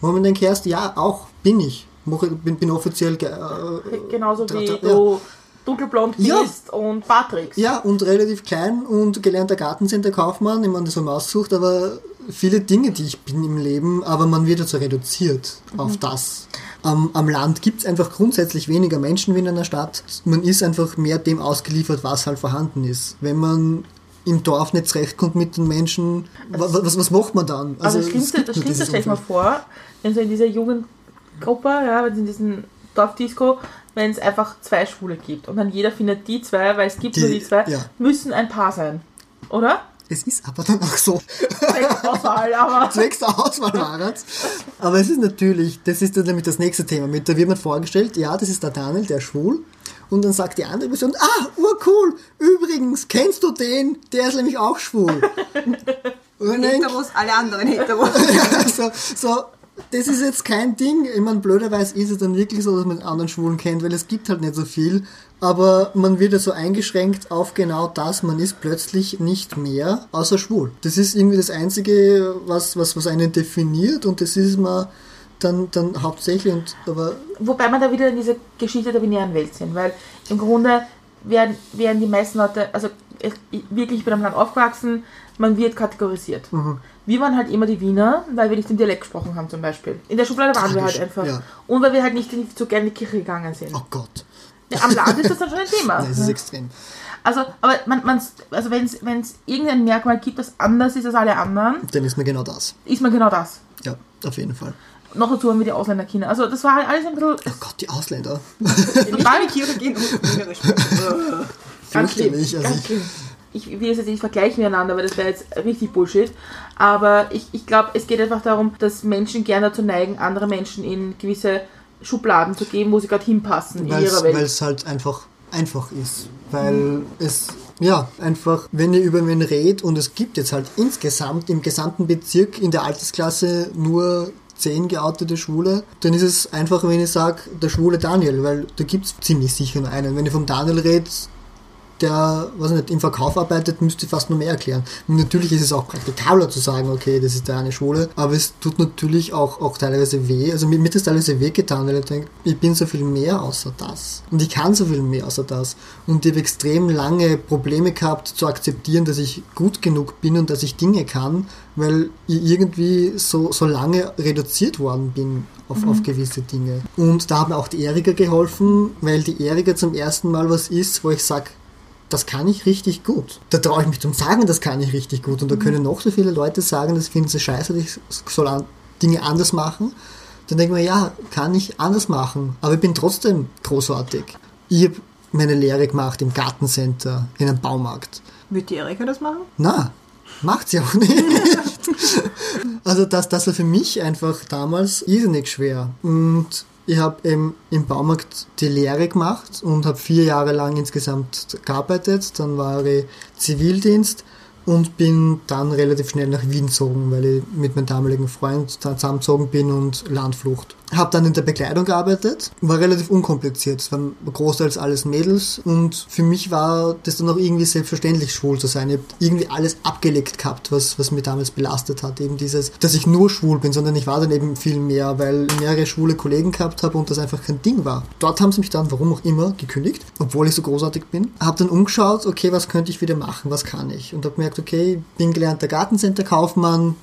Wo man denkt, erst, ja, auch bin ich. Bin, bin offiziell äh, Genauso wie da- du dunkelblond Ja. bist und Patricks. Ja, und relativ klein und gelernter Gartencenter-Kaufmann. Ich meine, das haben wir ausgesucht, aber viele Dinge, die ich bin im Leben, aber man wird dazu reduziert auf das. Am, am Land gibt es einfach grundsätzlich weniger Menschen wie in einer Stadt. Man ist einfach mehr dem ausgeliefert, was halt vorhanden ist. Wenn man im Dorf nicht zurechtkommt mit den Menschen, wa- wa- was, was macht man dann? Also, das es Schlimmste, gibt das Schlimmste dieses stell ich mal vor, wenn so in dieser Jugendgruppe, ja, in diesem Dorfdisco, wenn es einfach zwei Schwule gibt und dann jeder findet die zwei, weil es gibt Die- nur die zwei, ja. müssen ein Paar sein. Oder? Es ist aber dann auch so. Auswahl, aber. Zwecks Auswahl war es. Aber es ist natürlich, das ist dann nämlich das nächste Thema. Mit da wird man vorgestellt, ja, das ist der Daniel, der ist schwul. Und dann sagt die andere Person, ah, urcool, übrigens, kennst du den? Der ist nämlich auch schwul. Und Heteros, alle anderen Heteros. so, so, das ist jetzt kein Ding. Ich meine, blöderweise ist es dann wirklich so, dass man anderen Schwulen kennt, weil es gibt halt nicht so viel. Aber man wird ja so eingeschränkt auf genau das. Man ist plötzlich nicht mehr außer schwul. Das ist irgendwie das Einzige, was, was, was einen definiert und das ist man dann, dann hauptsächlich. Und, aber Wobei man da wieder in dieser Geschichte der binären Welt sind, weil im Grunde werden, werden die meisten Leute, also ich- ich- wirklich ich bin am Land aufgewachsen, man wird kategorisiert. Wir waren halt immer die Wiener, weil wir nicht den Dialekt gesprochen haben zum Beispiel. In der Schublade waren wir Tragisch, halt einfach. ja. Und weil wir halt nicht so gerne in die Kirche gegangen sind. oh Gott, Ja, am Land ist das dann schon ein Thema. nein, es ist extrem. Also, aber man, man, also wenn es irgendein Merkmal gibt, das anders ist als alle anderen, Dann ist man genau das. ist man genau das. Ja, auf jeden Fall. Noch dazu haben wir die Ausländerkinder. Also das war halt alles ein bisschen Oh Gott, die Ausländer. Ich in die Kirche gehen und. Ganz schlimm, Fürchterlich, also ganz schlimm. Ich will es jetzt nicht vergleichen miteinander, weil das wäre jetzt richtig Bullshit. Aber ich, ich glaube, es geht einfach darum, dass Menschen gerne dazu neigen, andere Menschen in gewisse Schubladen zu geben, wo sie gerade hinpassen in Weil ihrer Welt. es halt einfach einfach ist. Weil es, ja, einfach, wenn ihr über wen redet und es gibt jetzt halt insgesamt im gesamten Bezirk in der Altersklasse nur zehn geoutete Schwule, dann ist es einfach, wenn ich sage, der schwule Daniel, weil da gibt es ziemlich sicher nur einen. Wenn ihr vom Daniel redet, der, was ich nicht, im Verkauf arbeitet, müsste fast nur mehr erklären. Und natürlich ist es auch praktikabler zu sagen, okay, das ist da eine Schule, aber es tut natürlich auch, auch teilweise weh. Also mir, mir hat das teilweise weh getan, weil ich denke, ich bin so viel mehr außer das. Und ich kann so viel mehr außer das. Und ich habe extrem lange Probleme gehabt zu akzeptieren, dass ich gut genug bin und dass ich Dinge kann, weil ich irgendwie so, so lange reduziert worden bin auf, auf gewisse Dinge. Und da mir auch die Erika geholfen, weil die Erika zum ersten Mal was ist, wo ich sage, das kann ich richtig gut. Da traue ich mich zum Sagen, das kann ich richtig gut. Und da können noch so viele Leute sagen, das finden sie scheiße, ich soll an- Dinge anders machen. Dann denke ich mir, ja, kann ich anders machen. Aber ich bin trotzdem großartig. Ich habe meine Lehre gemacht im Gartencenter, in einem Baumarkt. Wird die Erika das machen? Na, macht sie auch nicht. also das, das war für mich einfach damals irrsinnig schwer. Und ich habe im, im Baumarkt die Lehre gemacht und habe vier Jahre lang insgesamt gearbeitet. Dann war ich Zivildienst und bin dann relativ schnell nach Wien gezogen, weil ich mit meinem damaligen Freund zusammengezogen bin und Landflucht. Habe dann in der Bekleidung gearbeitet, war relativ unkompliziert. Es waren großteils alles Mädels und für mich war das dann auch irgendwie selbstverständlich schwul zu sein. Ich habe irgendwie alles abgelegt gehabt, was, was mir damals belastet hat. Eben dieses, dass ich nur schwul bin, sondern ich war dann eben viel mehr, weil ich mehrere schwule Kollegen gehabt habe und das einfach kein Ding war. Dort haben sie mich dann, warum auch immer, gekündigt, obwohl ich so großartig bin. Habe dann umgeschaut, okay, was könnte ich wieder machen, was kann ich? Und habe gemerkt, okay, bin gelernter Gartencenter-Kaufmann,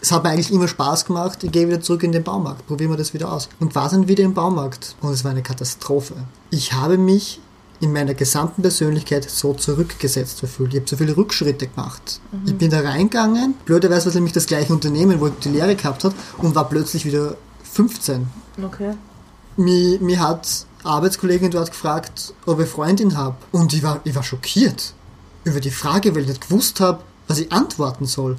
es hat mir eigentlich immer Spaß gemacht. Ich gehe wieder zurück in den Baumarkt, probieren wir das wieder aus. Und war dann wieder im Baumarkt. Und es war eine Katastrophe. Ich habe mich in meiner gesamten Persönlichkeit so zurückgesetzt gefühlt. Ich habe so viele Rückschritte gemacht. Ich bin da reingegangen, blöderweise war es nämlich das gleiche Unternehmen, wo ich die Lehre gehabt habe, und war plötzlich wieder 15. Okay. Mir, mir hat Arbeitskollegin dort gefragt, ob ich Freundin habe. Und ich war, ich war schockiert über die Frage, weil ich nicht gewusst habe, was ich antworten soll.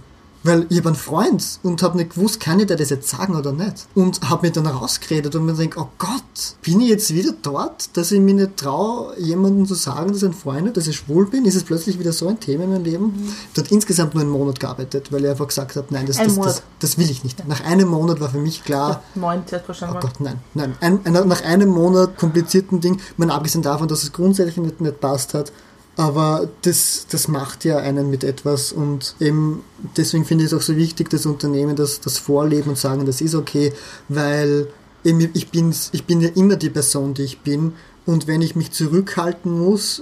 Weil ich habe einen Freund und habe nicht gewusst, kann ich dir das jetzt sagen oder nicht. Und habe mir dann rausgeredet und mir denke, oh Gott, bin ich jetzt wieder dort, dass ich mir nicht traue, jemandem zu sagen, dass ich ein Freund dass ich schwul bin? Ist es plötzlich wieder so ein Thema in meinem Leben? Mhm. Dort insgesamt nur einen Monat gearbeitet, weil ich einfach gesagt habe, nein, das, das, das, das, will ich nicht. Nach einem Monat war für mich klar. Neun. Oh Gott, nein, nein. Ein, ein, nach einem Monat komplizierten Ding, man abgesehen davon, dass es grundsätzlich nicht, nicht passt hat, aber das, das macht ja einen mit etwas und eben deswegen finde ich es auch so wichtig, dass Unternehmen das, das vorleben und sagen, das ist okay, weil eben ich, bin, ich bin ja immer die Person, die ich bin und wenn ich mich zurückhalten muss,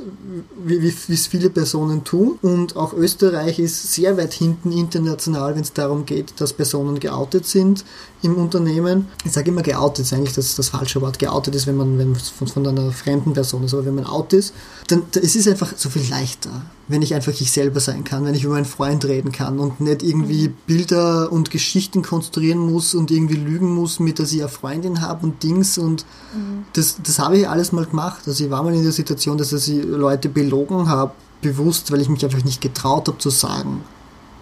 wie, wie, es viele Personen tun, und auch Österreich ist sehr weit hinten international, wenn es darum geht, dass Personen geoutet sind im Unternehmen. Ich sage immer geoutet, ist eigentlich das, das falsche Wort. Geoutet ist, wenn man wenn von, von einer fremden Person ist, aber wenn man out ist, dann es ist einfach so viel leichter, wenn ich einfach ich selber sein kann, wenn ich über meinen Freund reden kann und nicht irgendwie Bilder und Geschichten konstruieren muss und irgendwie lügen muss, mit dass ich eine Freundin habe und Dings und mhm. das, das habe ich alles mal gemacht. Also ich war mal in der Situation, dass ich Leute belogen habe, bewusst, weil ich mich einfach nicht getraut habe zu sagen,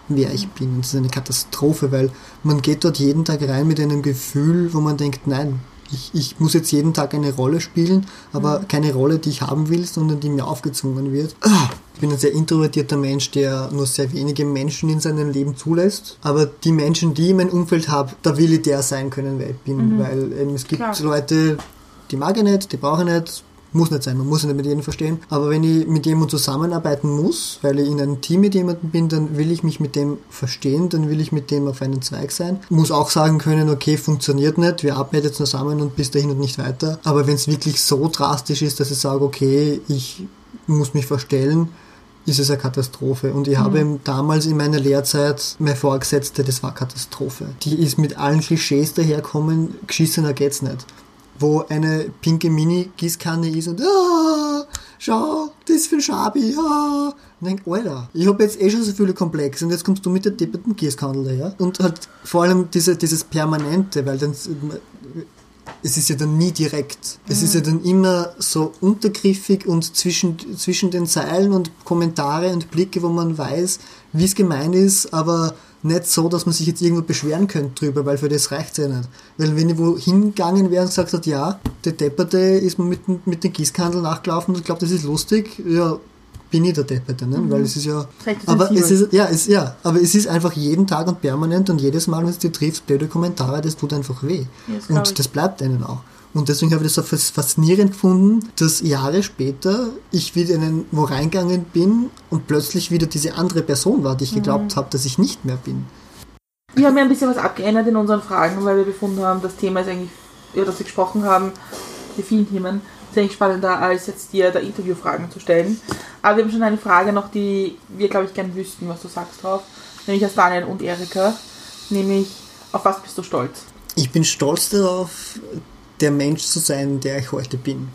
wer ich bin. Und das ist eine Katastrophe, weil man geht dort jeden Tag rein mit einem Gefühl, wo man denkt, nein, ich, ich muss jetzt jeden Tag eine Rolle spielen, aber mhm. keine Rolle, die ich haben will, sondern die mir aufgezwungen wird. Ich bin ein sehr introvertierter Mensch, der nur sehr wenige Menschen in seinem Leben zulässt. Aber die Menschen, die ich in meinem Umfeld habe, da will ich der sein können, wer ich bin. Mhm. Weil ähm, es gibt Klar. Leute, die mag ich nicht, die brauche ich nicht, muss nicht sein, man muss nicht mit jedem verstehen. Aber wenn ich mit jemandem zusammenarbeiten muss, weil ich in einem Team mit jemandem bin, dann will ich mich mit dem verstehen, dann will ich mit dem auf einen Zweig sein. Muss auch sagen können, okay, funktioniert nicht, wir arbeiten jetzt zusammen und bis dahin und nicht weiter. Aber wenn es wirklich so drastisch ist, dass ich sage, okay, ich muss mich verstellen, ist es eine Katastrophe. Und ich mhm. habe damals in meiner Lehrzeit meine Vorgesetzte, das war Katastrophe. Die ist mit allen Klischees daherkommen, geschissener geht's nicht wo eine pinke Mini-Gießkanne ist und ah, schau, das ist für ein Schabi, ah. Und denk, Alter, ich habe jetzt eh schon so viele Komplexe und jetzt kommst du mit der depperten Gießkanne daher. Und halt vor allem diese, dieses Permanente, weil dann es ist ja dann nie direkt. Es mhm. ist ja dann immer so untergriffig und zwischen, zwischen den Zeilen und Kommentare und Blicke, wo man weiß, wie es gemeint ist, aber nicht so, dass man sich jetzt irgendwo beschweren könnte drüber, weil für das reicht es ja nicht. Weil wenn ich wo hingegangen wäre und gesagt hat, ja, der Depperte ist mir mit, mit den Gießkandel nachgelaufen und ich glaube, das ist lustig, ja, bin ich der Depperte, ne? Mhm. weil es ist ja, aber es ist, ja, es, ja, aber es ist einfach jeden Tag und permanent und jedes Mal, wenn es dir trifft, blöde Kommentare, das tut einfach weh. Ja, und das bleibt einem auch. Und deswegen habe ich das so faszinierend gefunden, dass Jahre später ich wieder in einen, wo reingegangen bin und plötzlich wieder diese andere Person war, die ich geglaubt mhm. habe, dass ich nicht mehr bin. Wir haben ja ein bisschen was abgeändert in unseren Fragen, weil wir befunden haben, das Thema ist eigentlich, über das wir gesprochen haben, die vielen Themen, ist eigentlich spannender, als jetzt dir da Interviewfragen zu stellen. Aber wir haben schon eine Frage noch, die wir, glaube ich, gerne wüssten, was du sagst drauf. Nämlich aus Daniel und Erika. Nämlich, auf was bist du stolz? Ich bin stolz darauf, der Mensch zu sein, der ich heute bin.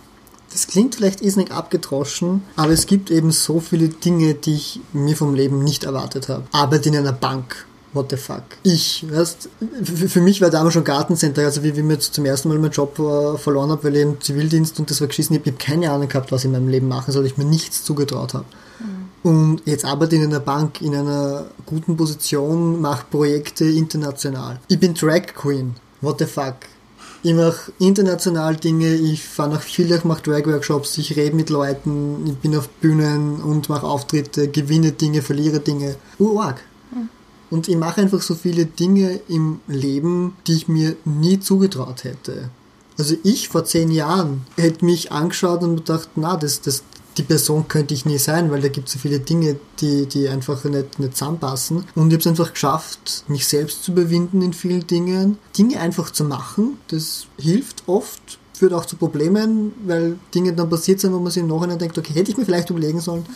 Das klingt vielleicht irrsinnig abgedroschen, aber es gibt eben so viele Dinge, die ich mir vom Leben nicht erwartet habe. Arbeite in einer Bank. What the fuck? Ich, weißt, für mich war damals schon Gartencenter, also wie, wie mir zum ersten Mal meinen Job äh, verloren habe, weil ich im Zivildienst und das war geschissen, ich habe keine Ahnung gehabt, was ich in meinem Leben machen soll, ich mir nichts zugetraut habe. Mhm. Und jetzt arbeite ich in einer Bank in einer guten Position, mache Projekte international. Ich bin Drag Queen. What the fuck? Ich mache international Dinge, ich fahre nach Villach, mache Drag-Workshops, ich rede mit Leuten, ich bin auf Bühnen und mache Auftritte, gewinne Dinge, verliere Dinge. Urarg. Mhm. Und ich mache einfach so viele Dinge im Leben, die ich mir nie zugetraut hätte. Also ich vor zehn Jahren hätte mich angeschaut und gedacht, na, das, das, die Person könnte ich nie sein, weil da gibt es so viele Dinge, die, die einfach nicht, nicht zusammenpassen. Und ich habe es einfach geschafft, mich selbst zu überwinden in vielen Dingen, Dinge einfach zu machen. Das hilft oft, führt auch zu Problemen, weil Dinge dann passiert sind, wo man sich im Nachhinein denkt, okay, hätte ich mir vielleicht überlegen sollen.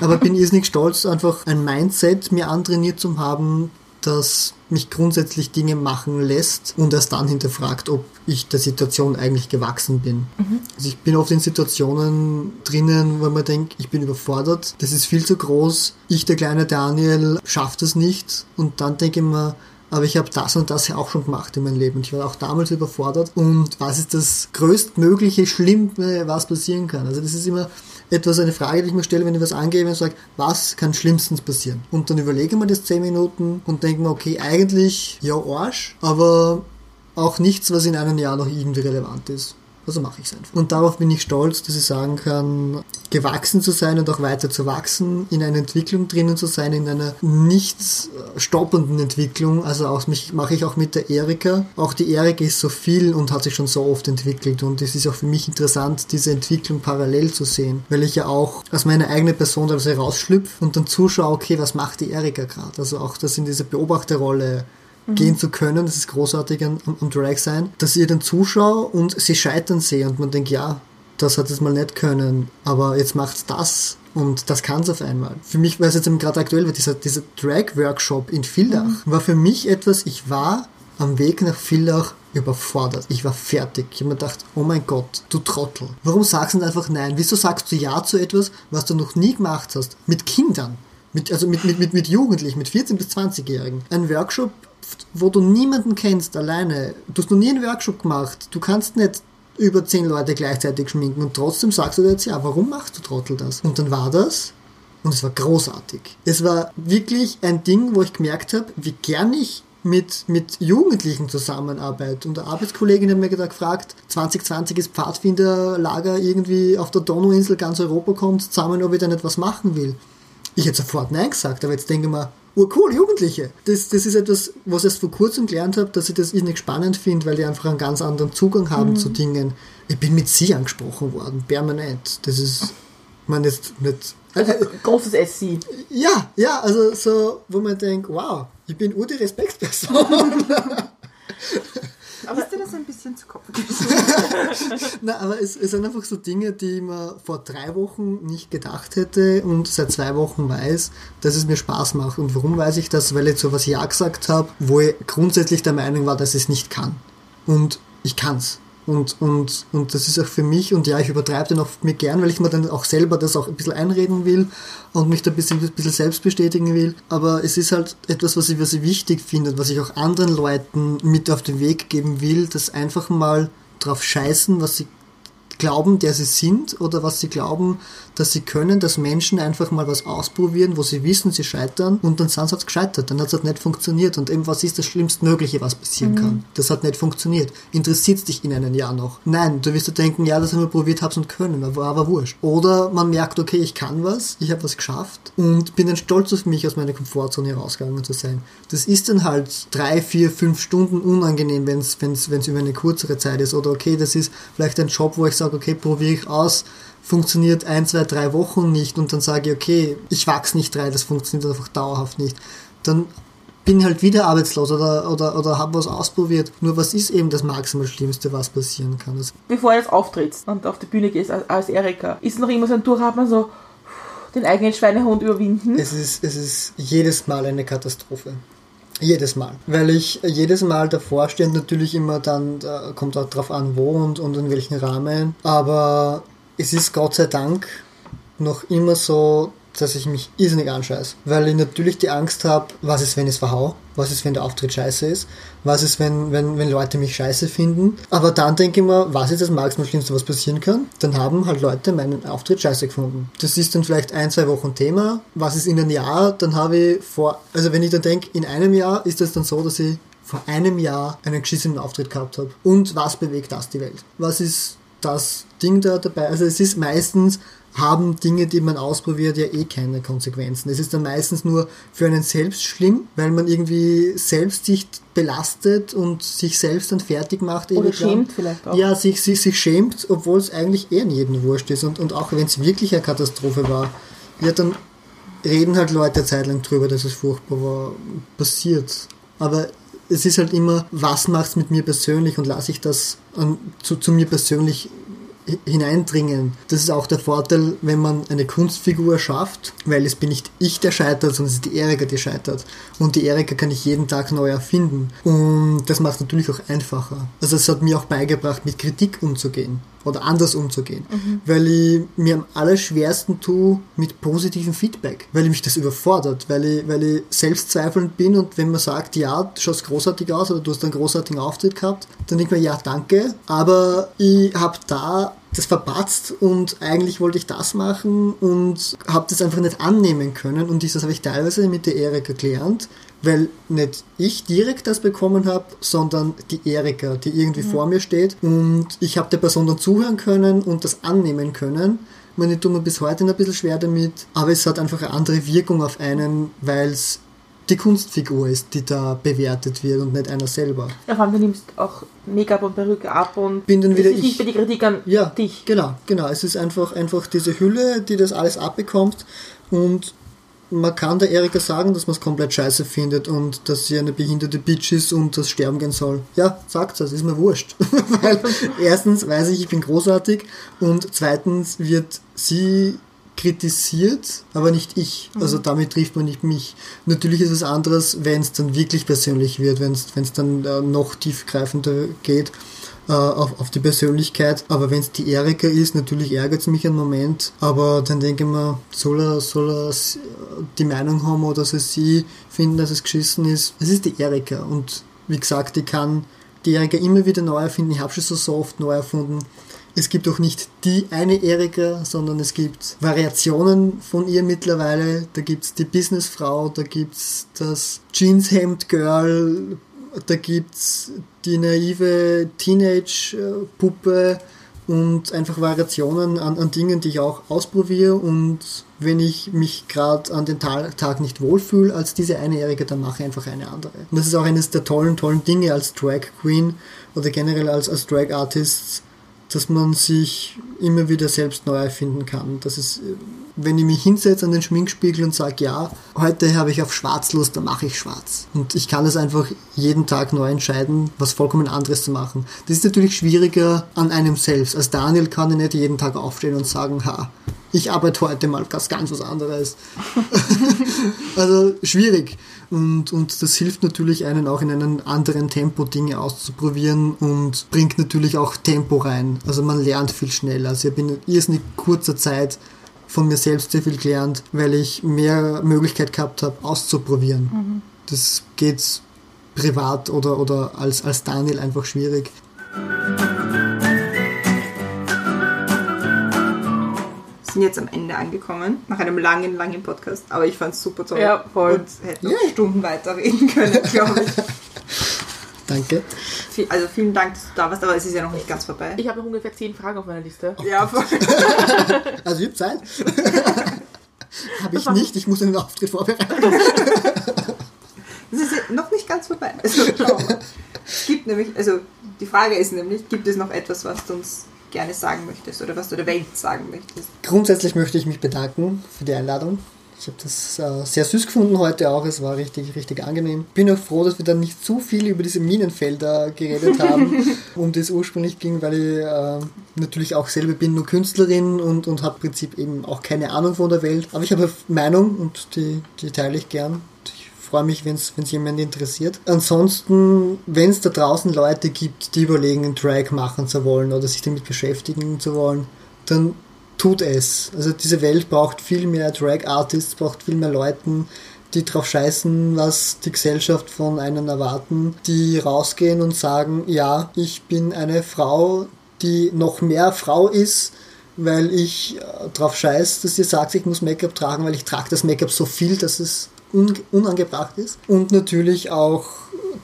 Aber bin irrsinnig stolz, einfach ein Mindset mir antrainiert zu haben, das mich grundsätzlich Dinge machen lässt und erst dann hinterfragt, ob ich der Situation eigentlich gewachsen bin. Mhm. Also ich bin oft in Situationen drinnen, wo man denkt, ich bin überfordert, das ist viel zu groß, ich, der kleine Daniel, schafft das nicht und dann denke ich mir, aber ich habe das und das ja auch schon gemacht in meinem Leben. Ich war auch damals überfordert. Und was ist das größtmögliche Schlimme, was passieren kann? Also das ist immer etwas, eine Frage, die ich mir stelle, wenn ich was angebe und sage, was kann schlimmstens passieren? Und dann überlege ich das 10 Minuten und denke mir, okay, eigentlich ja Arsch, aber auch nichts, was in einem Jahr noch irgendwie relevant ist. Also mache ich es einfach. Und darauf bin ich stolz, dass ich sagen kann, gewachsen zu sein und auch weiter zu wachsen, in einer Entwicklung drinnen zu sein, in einer nicht stoppenden Entwicklung. Also auch mich mache ich auch mit der Erika. Auch die Erika ist so viel und hat sich schon so oft entwickelt und es ist auch für mich interessant, diese Entwicklung parallel zu sehen, weil ich ja auch aus meiner eigenen Person also rausschlüpfe und dann zuschaue, okay, was macht die Erika gerade? Also auch das in diese Beobachterrolle gehen zu können, das ist großartig am, am Drag sein, dass ihr dann zuschaue und sie scheitern sehe und man denkt, ja, das hat es mal nicht können, aber jetzt macht's das und das kann es auf einmal. Für mich, weil es jetzt eben gerade aktuell wird, dieser, dieser Drag-Workshop in Villach war für mich etwas, ich war am Weg nach Villach überfordert. Ich war fertig. Ich habe mir gedacht, oh mein Gott, du Trottel. Warum sagst du einfach nein? Wieso sagst du ja zu etwas, was du noch nie gemacht hast? Mit Kindern. Mit, also mit, mit, mit, mit Jugendlichen, mit 14- bis 20-Jährigen. Ein Workshop, wo du niemanden kennst, alleine. Du hast noch nie einen Workshop gemacht. Du kannst nicht über zehn Leute gleichzeitig schminken und trotzdem sagst du dir jetzt, ja, warum machst du Trottel das? Und dann war das und es war großartig. Es war wirklich ein Ding, wo ich gemerkt habe, wie gern ich mit, mit Jugendlichen zusammenarbeite. Und eine Arbeitskollegin hat mir gerade gefragt, 2020 ist Pfadfinderlager irgendwie auf der Donauinsel, ganz Europa kommt zusammen, ob ich da nicht was machen will. Ich hätte sofort Nein gesagt, aber jetzt denke ich mir, urcool, Jugendliche. Das, das ist etwas, was ich erst vor kurzem gelernt habe, dass ich das nicht spannend finde, weil die einfach einen ganz anderen Zugang haben zu Dingen. Ich bin mit sie angesprochen worden, permanent. Das ist, man ist nicht. Also, großes SC. Ja, ja, also so, wo man denkt, wow, ich bin ur die Respektsperson. Aber ist dir das ein bisschen zu Kopf? Na, aber es, es sind einfach so Dinge, die mir vor drei Wochen nicht gedacht hätte und seit zwei Wochen weiß, dass es mir Spaß macht. Und warum weiß ich das? Weil ich so was Ja gesagt habe, wo ich grundsätzlich der Meinung war, dass ich es nicht kann. Und ich kann's. Und, und, und das ist auch für mich, und ja, ich übertreibe den auch mit gern, weil ich mir dann auch selber das auch ein bisschen einreden will und mich da ein bisschen, ein bisschen selbst bestätigen will. Aber es ist halt etwas, was ich, was ich wichtig finde was ich auch anderen Leuten mit auf den Weg geben will, dass einfach mal drauf scheißen, was sie glauben, der sie sind oder was sie glauben, dass sie können, dass Menschen einfach mal was ausprobieren, wo sie wissen, sie scheitern und dann sind sie halt gescheitert, dann hat es halt nicht funktioniert und eben was ist das Schlimmstmögliche, was passieren kann? Das hat nicht funktioniert. Interessiert dich in einem Jahr noch? Nein, du wirst dir denken, ja, das haben wir probiert, hab's und können, aber, aber wurscht. Oder man merkt, okay, ich kann was, ich habe was geschafft und bin dann stolz auf mich, aus meiner Komfortzone herausgegangen zu sein. Das ist dann halt drei, vier, fünf Stunden unangenehm, wenn es wenn's, wenn's über eine kürzere Zeit ist. Oder okay, das ist vielleicht ein Job, wo ich sage, okay, probiere ich aus, funktioniert ein, zwei, drei Wochen nicht und dann sage ich, okay, ich wachse nicht rein, das funktioniert einfach dauerhaft nicht. Dann bin ich halt wieder arbeitslos oder, oder, oder habe was ausprobiert. Nur was ist eben das maximal Schlimmste, was passieren kann? Das Bevor du jetzt auftrittst und auf die Bühne gehst als, als Erika, ist noch immer so ein Durchatmen so den eigenen Schweinehund überwinden. Es ist, es ist jedes Mal eine Katastrophe. Jedes Mal. Weil ich jedes Mal davor stehe natürlich immer dann, da kommt auch drauf an, wo und, und in welchem Rahmen. Aber es ist Gott sei Dank noch immer so, dass ich mich irrsinnig anscheiße. Weil ich natürlich die Angst habe, was ist, wenn ich es verhau? Was ist, wenn der Auftritt scheiße ist? Was ist, wenn, wenn, wenn Leute mich scheiße finden? Aber dann denke ich mir, was ist das maximal Schlimmste, was passieren kann? Dann haben halt Leute meinen Auftritt scheiße gefunden. Das ist dann vielleicht ein, zwei Wochen Thema. Was ist in einem Jahr? Dann habe ich vor, also wenn ich dann denke, in einem Jahr ist es dann so, dass ich vor einem Jahr einen geschissenen Auftritt gehabt habe. Und was bewegt das die Welt? Was ist das Ding da dabei? Also es ist meistens haben Dinge, die man ausprobiert, ja eh keine Konsequenzen. Es ist dann meistens nur für einen selbst schlimm, weil man irgendwie selbst sich belastet und sich selbst dann fertig macht. Oder lang. schämt vielleicht auch. Ja, sich, sich, sich schämt, obwohl es eigentlich eher in jedem wurscht ist. Und, und auch wenn es wirklich eine Katastrophe war, ja, dann reden halt Leute eine Zeit lang drüber, dass es furchtbar war, passiert. Aber es ist halt immer, was macht's mit mir persönlich und lasse ich das an, zu, zu mir persönlich hi- hineindringen. Das ist auch der Vorteil, wenn man eine Kunstfigur schafft, weil es bin nicht ich, der scheitert, sondern es ist die Erika, die scheitert. Und die Erika kann ich jeden Tag neu erfinden. Und das macht natürlich auch einfacher. Also es hat mir auch beigebracht, mit Kritik umzugehen oder anders umzugehen, weil ich mir am allerschwersten tue mit positivem Feedback, weil ich mich das überfordert, weil ich, weil ich selbstzweifelnd bin und wenn man sagt, ja, du schaust großartig aus oder du hast einen großartigen Auftritt gehabt, dann denke ich mir, ja, danke, aber ich habe da das verpatzt und eigentlich wollte ich das machen und habe das einfach nicht annehmen können und das habe ich teilweise mit der Erika gelernt, weil nicht ich direkt das bekommen habe, sondern die Erika, die irgendwie vor mir steht und ich habe der Person dann zuhören können und das annehmen können. Ich meine, ich tue mir bis heute ein bisschen schwer damit, aber es hat einfach eine andere Wirkung auf einen, weil es die Kunstfigur ist, die da bewertet wird und nicht einer selber. Ja, vor allem, du nimmst auch Make-up und Perücke ab und Bin dann wieder ist nicht ich. mehr die Kritik an Ja, dich. genau, genau. Es ist einfach, einfach diese Hülle, die das alles abbekommt und man kann der Erika sagen, dass man es komplett scheiße findet und dass sie eine behinderte Bitch ist und das sterben gehen soll. Ja, sagt das, ist mir wurscht. Weil erstens weiß ich, ich bin großartig und zweitens wird sie kritisiert, aber nicht ich. Also damit trifft man nicht mich. Natürlich ist es anderes, wenn es dann wirklich persönlich wird, wenn es dann äh, noch tiefgreifender geht äh, auf, auf die Persönlichkeit. Aber wenn es die Erika ist, natürlich ärgert es mich einen Moment. Aber dann denke ich mir, soll er, soll er die Meinung haben oder soll sie finden, dass es geschissen ist? Es ist die Erika. Und wie gesagt, ich kann die Erika immer wieder neu erfinden. Ich habe schon so, so oft neu erfunden. Es gibt auch nicht die eine Erika, sondern es gibt Variationen von ihr mittlerweile. Da gibt es die Businessfrau, da gibt es das Jeanshemd-Girl, da gibt es die naive Teenage-Puppe und einfach Variationen an, an Dingen, die ich auch ausprobiere. Und wenn ich mich gerade an den Ta Tag nicht wohlfühle als diese Einjährige, dann mache ich einfach eine andere. Und das ist auch eines der tollen, tollen Dinge als Drag Queen oder generell als, als Drag Artist, dass man sich immer wieder selbst neu erfinden kann. Das ist, wenn ich mich hinsetze an den Schminkspiegel und sage, ja, heute habe ich auf Schwarz Lust, dann mache ich schwarz. Und ich kann das einfach jeden Tag neu entscheiden, was vollkommen anderes zu machen. Das ist natürlich schwieriger an einem selbst. Als Daniel kann ich nicht jeden Tag aufstehen und sagen, ha, ich arbeite heute mal ganz, ganz was anderes. also schwierig. Und, und das hilft natürlich einen auch in einem anderen Tempo Dinge auszuprobieren und bringt natürlich auch Tempo rein. Also man lernt viel schneller. Also ich habe in irrsinnig kurzer Zeit von mir selbst sehr viel gelernt, weil ich mehr Möglichkeit gehabt habe, auszuprobieren. Das geht privat oder, oder als, als Daniel einfach schwierig. Sind jetzt am Ende angekommen, nach einem langen, langen Podcast. Aber ich fand es super toll. Ja, voll. Und hätte noch Yay. Stunden weiterreden können, glaube ich. Danke. Also vielen Dank, dass du da warst, aber es ist ja noch nicht ganz vorbei. Ich habe noch ungefähr zehn Fragen auf meiner Liste. Ja, voll. Also ich habe Zeit. habe ich nicht, ich muss einen Auftritt vorbereiten. Es ist ja noch nicht ganz vorbei. Also, gibt nämlich, also die Frage ist nämlich, gibt es noch etwas, was du uns gerne sagen möchtest oder was du der Welt sagen möchtest? Grundsätzlich möchte ich mich bedanken für die Einladung. Ich habe das äh, sehr süß gefunden heute auch. Es war richtig, richtig angenehm. Bin auch froh, dass wir dann nicht zu viel über diese Minenfelder geredet haben, um es ursprünglich ging, weil ich äh, natürlich auch selber bin nur Künstlerin und, und habe im Prinzip eben auch keine Ahnung von der Welt. Aber ich habe eine Meinung und die, die teile ich gern. Freue mich, wenn es jemand interessiert. Ansonsten, wenn es da draußen Leute gibt, die überlegen, einen Drag machen zu wollen oder sich damit beschäftigen zu wollen, dann tut es. Also diese Welt braucht viel mehr Drag-Artists, braucht viel mehr Leuten, die drauf scheißen, was die Gesellschaft von einem erwarten, die rausgehen und sagen, ja, ich bin eine Frau, die noch mehr Frau ist, weil ich äh, drauf scheiß, dass ihr sagt, ich muss Make-up tragen, weil ich trage das Make-up so viel, dass es unangebracht ist. Und natürlich auch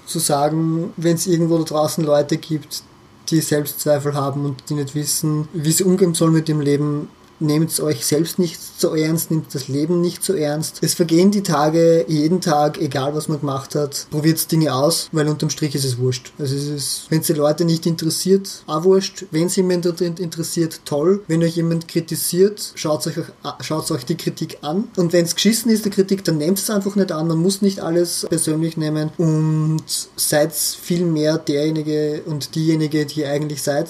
zu sagen, wenn es irgendwo da draußen Leute gibt, die Selbstzweifel haben und die nicht wissen, wie sie umgehen sollen mit dem Leben, nehmt euch selbst nicht so ernst, nehmt das Leben nicht so ernst. Es vergehen die Tage, jeden Tag, egal was man gemacht hat, probiert Dinge aus, weil unterm Strich ist es wurscht. Also es ist, wenn es die Leute nicht interessiert, auch wurscht. Wenn es jemand interessiert, toll. Wenn euch jemand kritisiert, schaut euch, schaut euch die Kritik an. Und wenn es geschissen ist, die Kritik, dann nehmt es einfach nicht an. Man muss nicht alles persönlich nehmen und seid viel mehr derjenige und diejenige, die ihr eigentlich seid.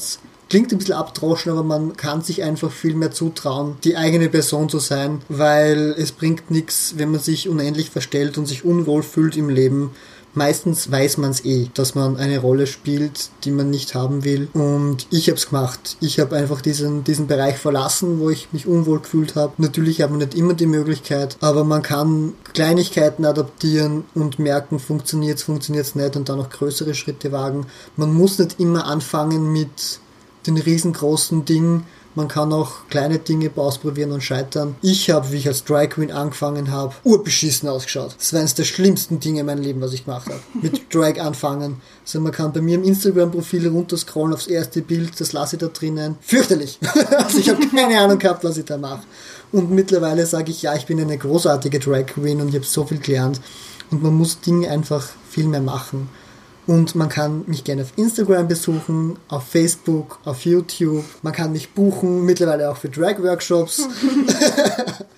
Klingt ein bisschen abdroschen, aber man kann sich einfach viel mehr zutrauen, die eigene Person zu sein, weil es bringt nichts, wenn man sich unendlich verstellt und sich unwohl fühlt im Leben. Meistens weiß man es eh, dass man eine Rolle spielt, die man nicht haben will. Und ich habe es gemacht. Ich habe einfach diesen, diesen Bereich verlassen, wo ich mich unwohl gefühlt habe. Natürlich hat man nicht immer die Möglichkeit, aber man kann Kleinigkeiten adaptieren und merken, funktioniert es, funktioniert es nicht und dann noch größere Schritte wagen. Man muss nicht immer anfangen mit den riesengroßen Dingen, Man kann auch kleine Dinge ausprobieren und scheitern. Ich habe, wie ich als Dry Queen angefangen habe, urbeschissen ausgeschaut. Das war eines der schlimmsten Dinge in meinem Leben, was ich gemacht habe. Mit Drag anfangen. Also man kann bei mir im Instagram-Profil runterscrollen aufs erste Bild, das lasse ich da drinnen. Fürchterlich. also ich habe keine Ahnung gehabt, was ich da mache. Und mittlerweile sage ich, ja, ich bin eine großartige Drag Queen und ich habe so viel gelernt. Und man muss Dinge einfach viel mehr machen. Und man kann mich gerne auf Instagram besuchen, auf Facebook, auf YouTube. Man kann mich buchen, mittlerweile auch für Drag-Workshops.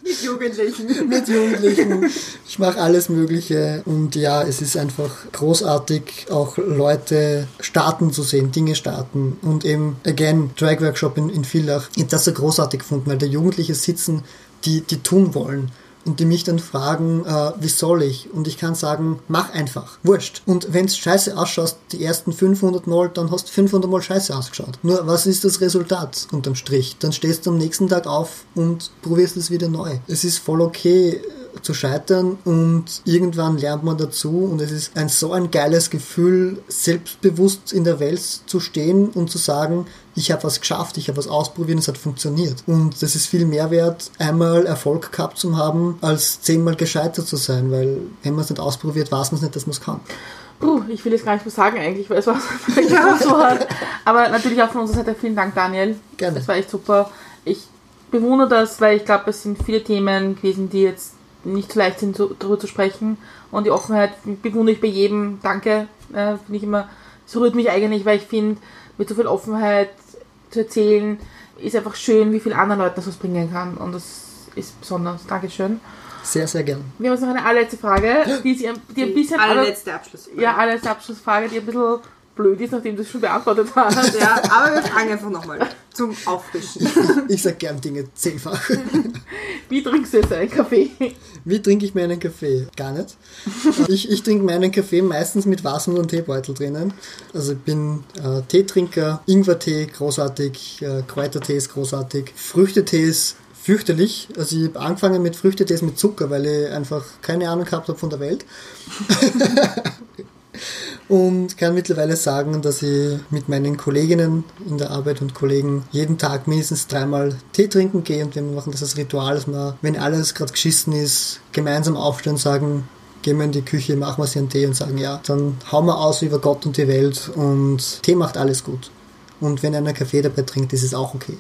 Mit Jugendlichen. Mit Jugendlichen. Ich mache alles Mögliche. Und ja, es ist einfach großartig, auch Leute starten zu sehen, Dinge starten. Und eben, again, Drag-Workshop in, in Villach. Ich habe das so großartig gefunden, weil da Jugendliche sitzen, die, die tun wollen die mich dann fragen, äh, wie soll ich? Und ich kann sagen, mach einfach, wurscht. Und wenn es scheiße ausschaut, die ersten 500 Mal, dann hast du 500 Mal scheiße ausgeschaut. Nur, was ist das Resultat unterm Strich? Dann stehst du am nächsten Tag auf und probierst es wieder neu. Es ist voll okay, zu scheitern und irgendwann lernt man dazu und es ist ein so ein geiles Gefühl, selbstbewusst in der Welt zu stehen und zu sagen, ich habe was geschafft, ich habe was ausprobiert, es hat funktioniert. Und das ist viel mehr wert, einmal Erfolg gehabt zu haben, als zehnmal gescheitert zu sein, weil wenn man es nicht ausprobiert, weiß man es nicht, dass man es kann. Puh, ich will jetzt gar nicht mehr sagen eigentlich, weil es war so hart. Aber natürlich auch von unserer Seite vielen Dank, Daniel. Gerne. Das war echt super. Ich bewundere das, weil ich glaube, es sind viele Themen gewesen, die jetzt nicht so leicht sind, so, darüber zu sprechen. Und die Offenheit bewundere ich bei jedem. Danke. Äh, finde ich immer, es rührt mich eigentlich, weil ich finde, mit so viel Offenheit zu erzählen, ist einfach schön, wie viel anderen Leuten das was bringen kann. Und das ist besonders. Dankeschön. Sehr, sehr gern. Wir haben jetzt noch eine allerletzte Frage, die, sie, die ein bisschen. Allerletzte Abschlussfrage. Ja, allerletzte Abschlussfrage, die ein bisschen blöd ist, nachdem du es schon beantwortet hast. Ja, aber wir fragen einfach nochmal zum Auffrischen. Ich sag gern Dinge zehnfach. Wie trinkst du jetzt einen Kaffee? Wie trinke ich meinen Kaffee? Gar nicht. Ich, ich trinke meinen Kaffee meistens mit Wasser und Teebeutel drinnen. Also ich bin äh, Teetrinker, Ingwertee großartig, äh, Kräutertee ist großartig, Früchtetee ist fürchterlich. Also ich habe angefangen mit Früchtetees mit Zucker, weil ich einfach keine Ahnung gehabt habe von der Welt. und kann mittlerweile sagen, dass ich mit meinen Kolleginnen in der Arbeit und Kollegen jeden Tag mindestens dreimal Tee trinken gehe und wir machen das als Ritual, dass wir, wenn alles gerade geschissen ist, gemeinsam aufstehen und sagen, gehen wir in die Küche, machen wir sie einen Tee und sagen, ja, dann hauen wir aus über Gott und die Welt und Tee macht alles gut. Und wenn einer Kaffee dabei trinkt, ist es auch okay.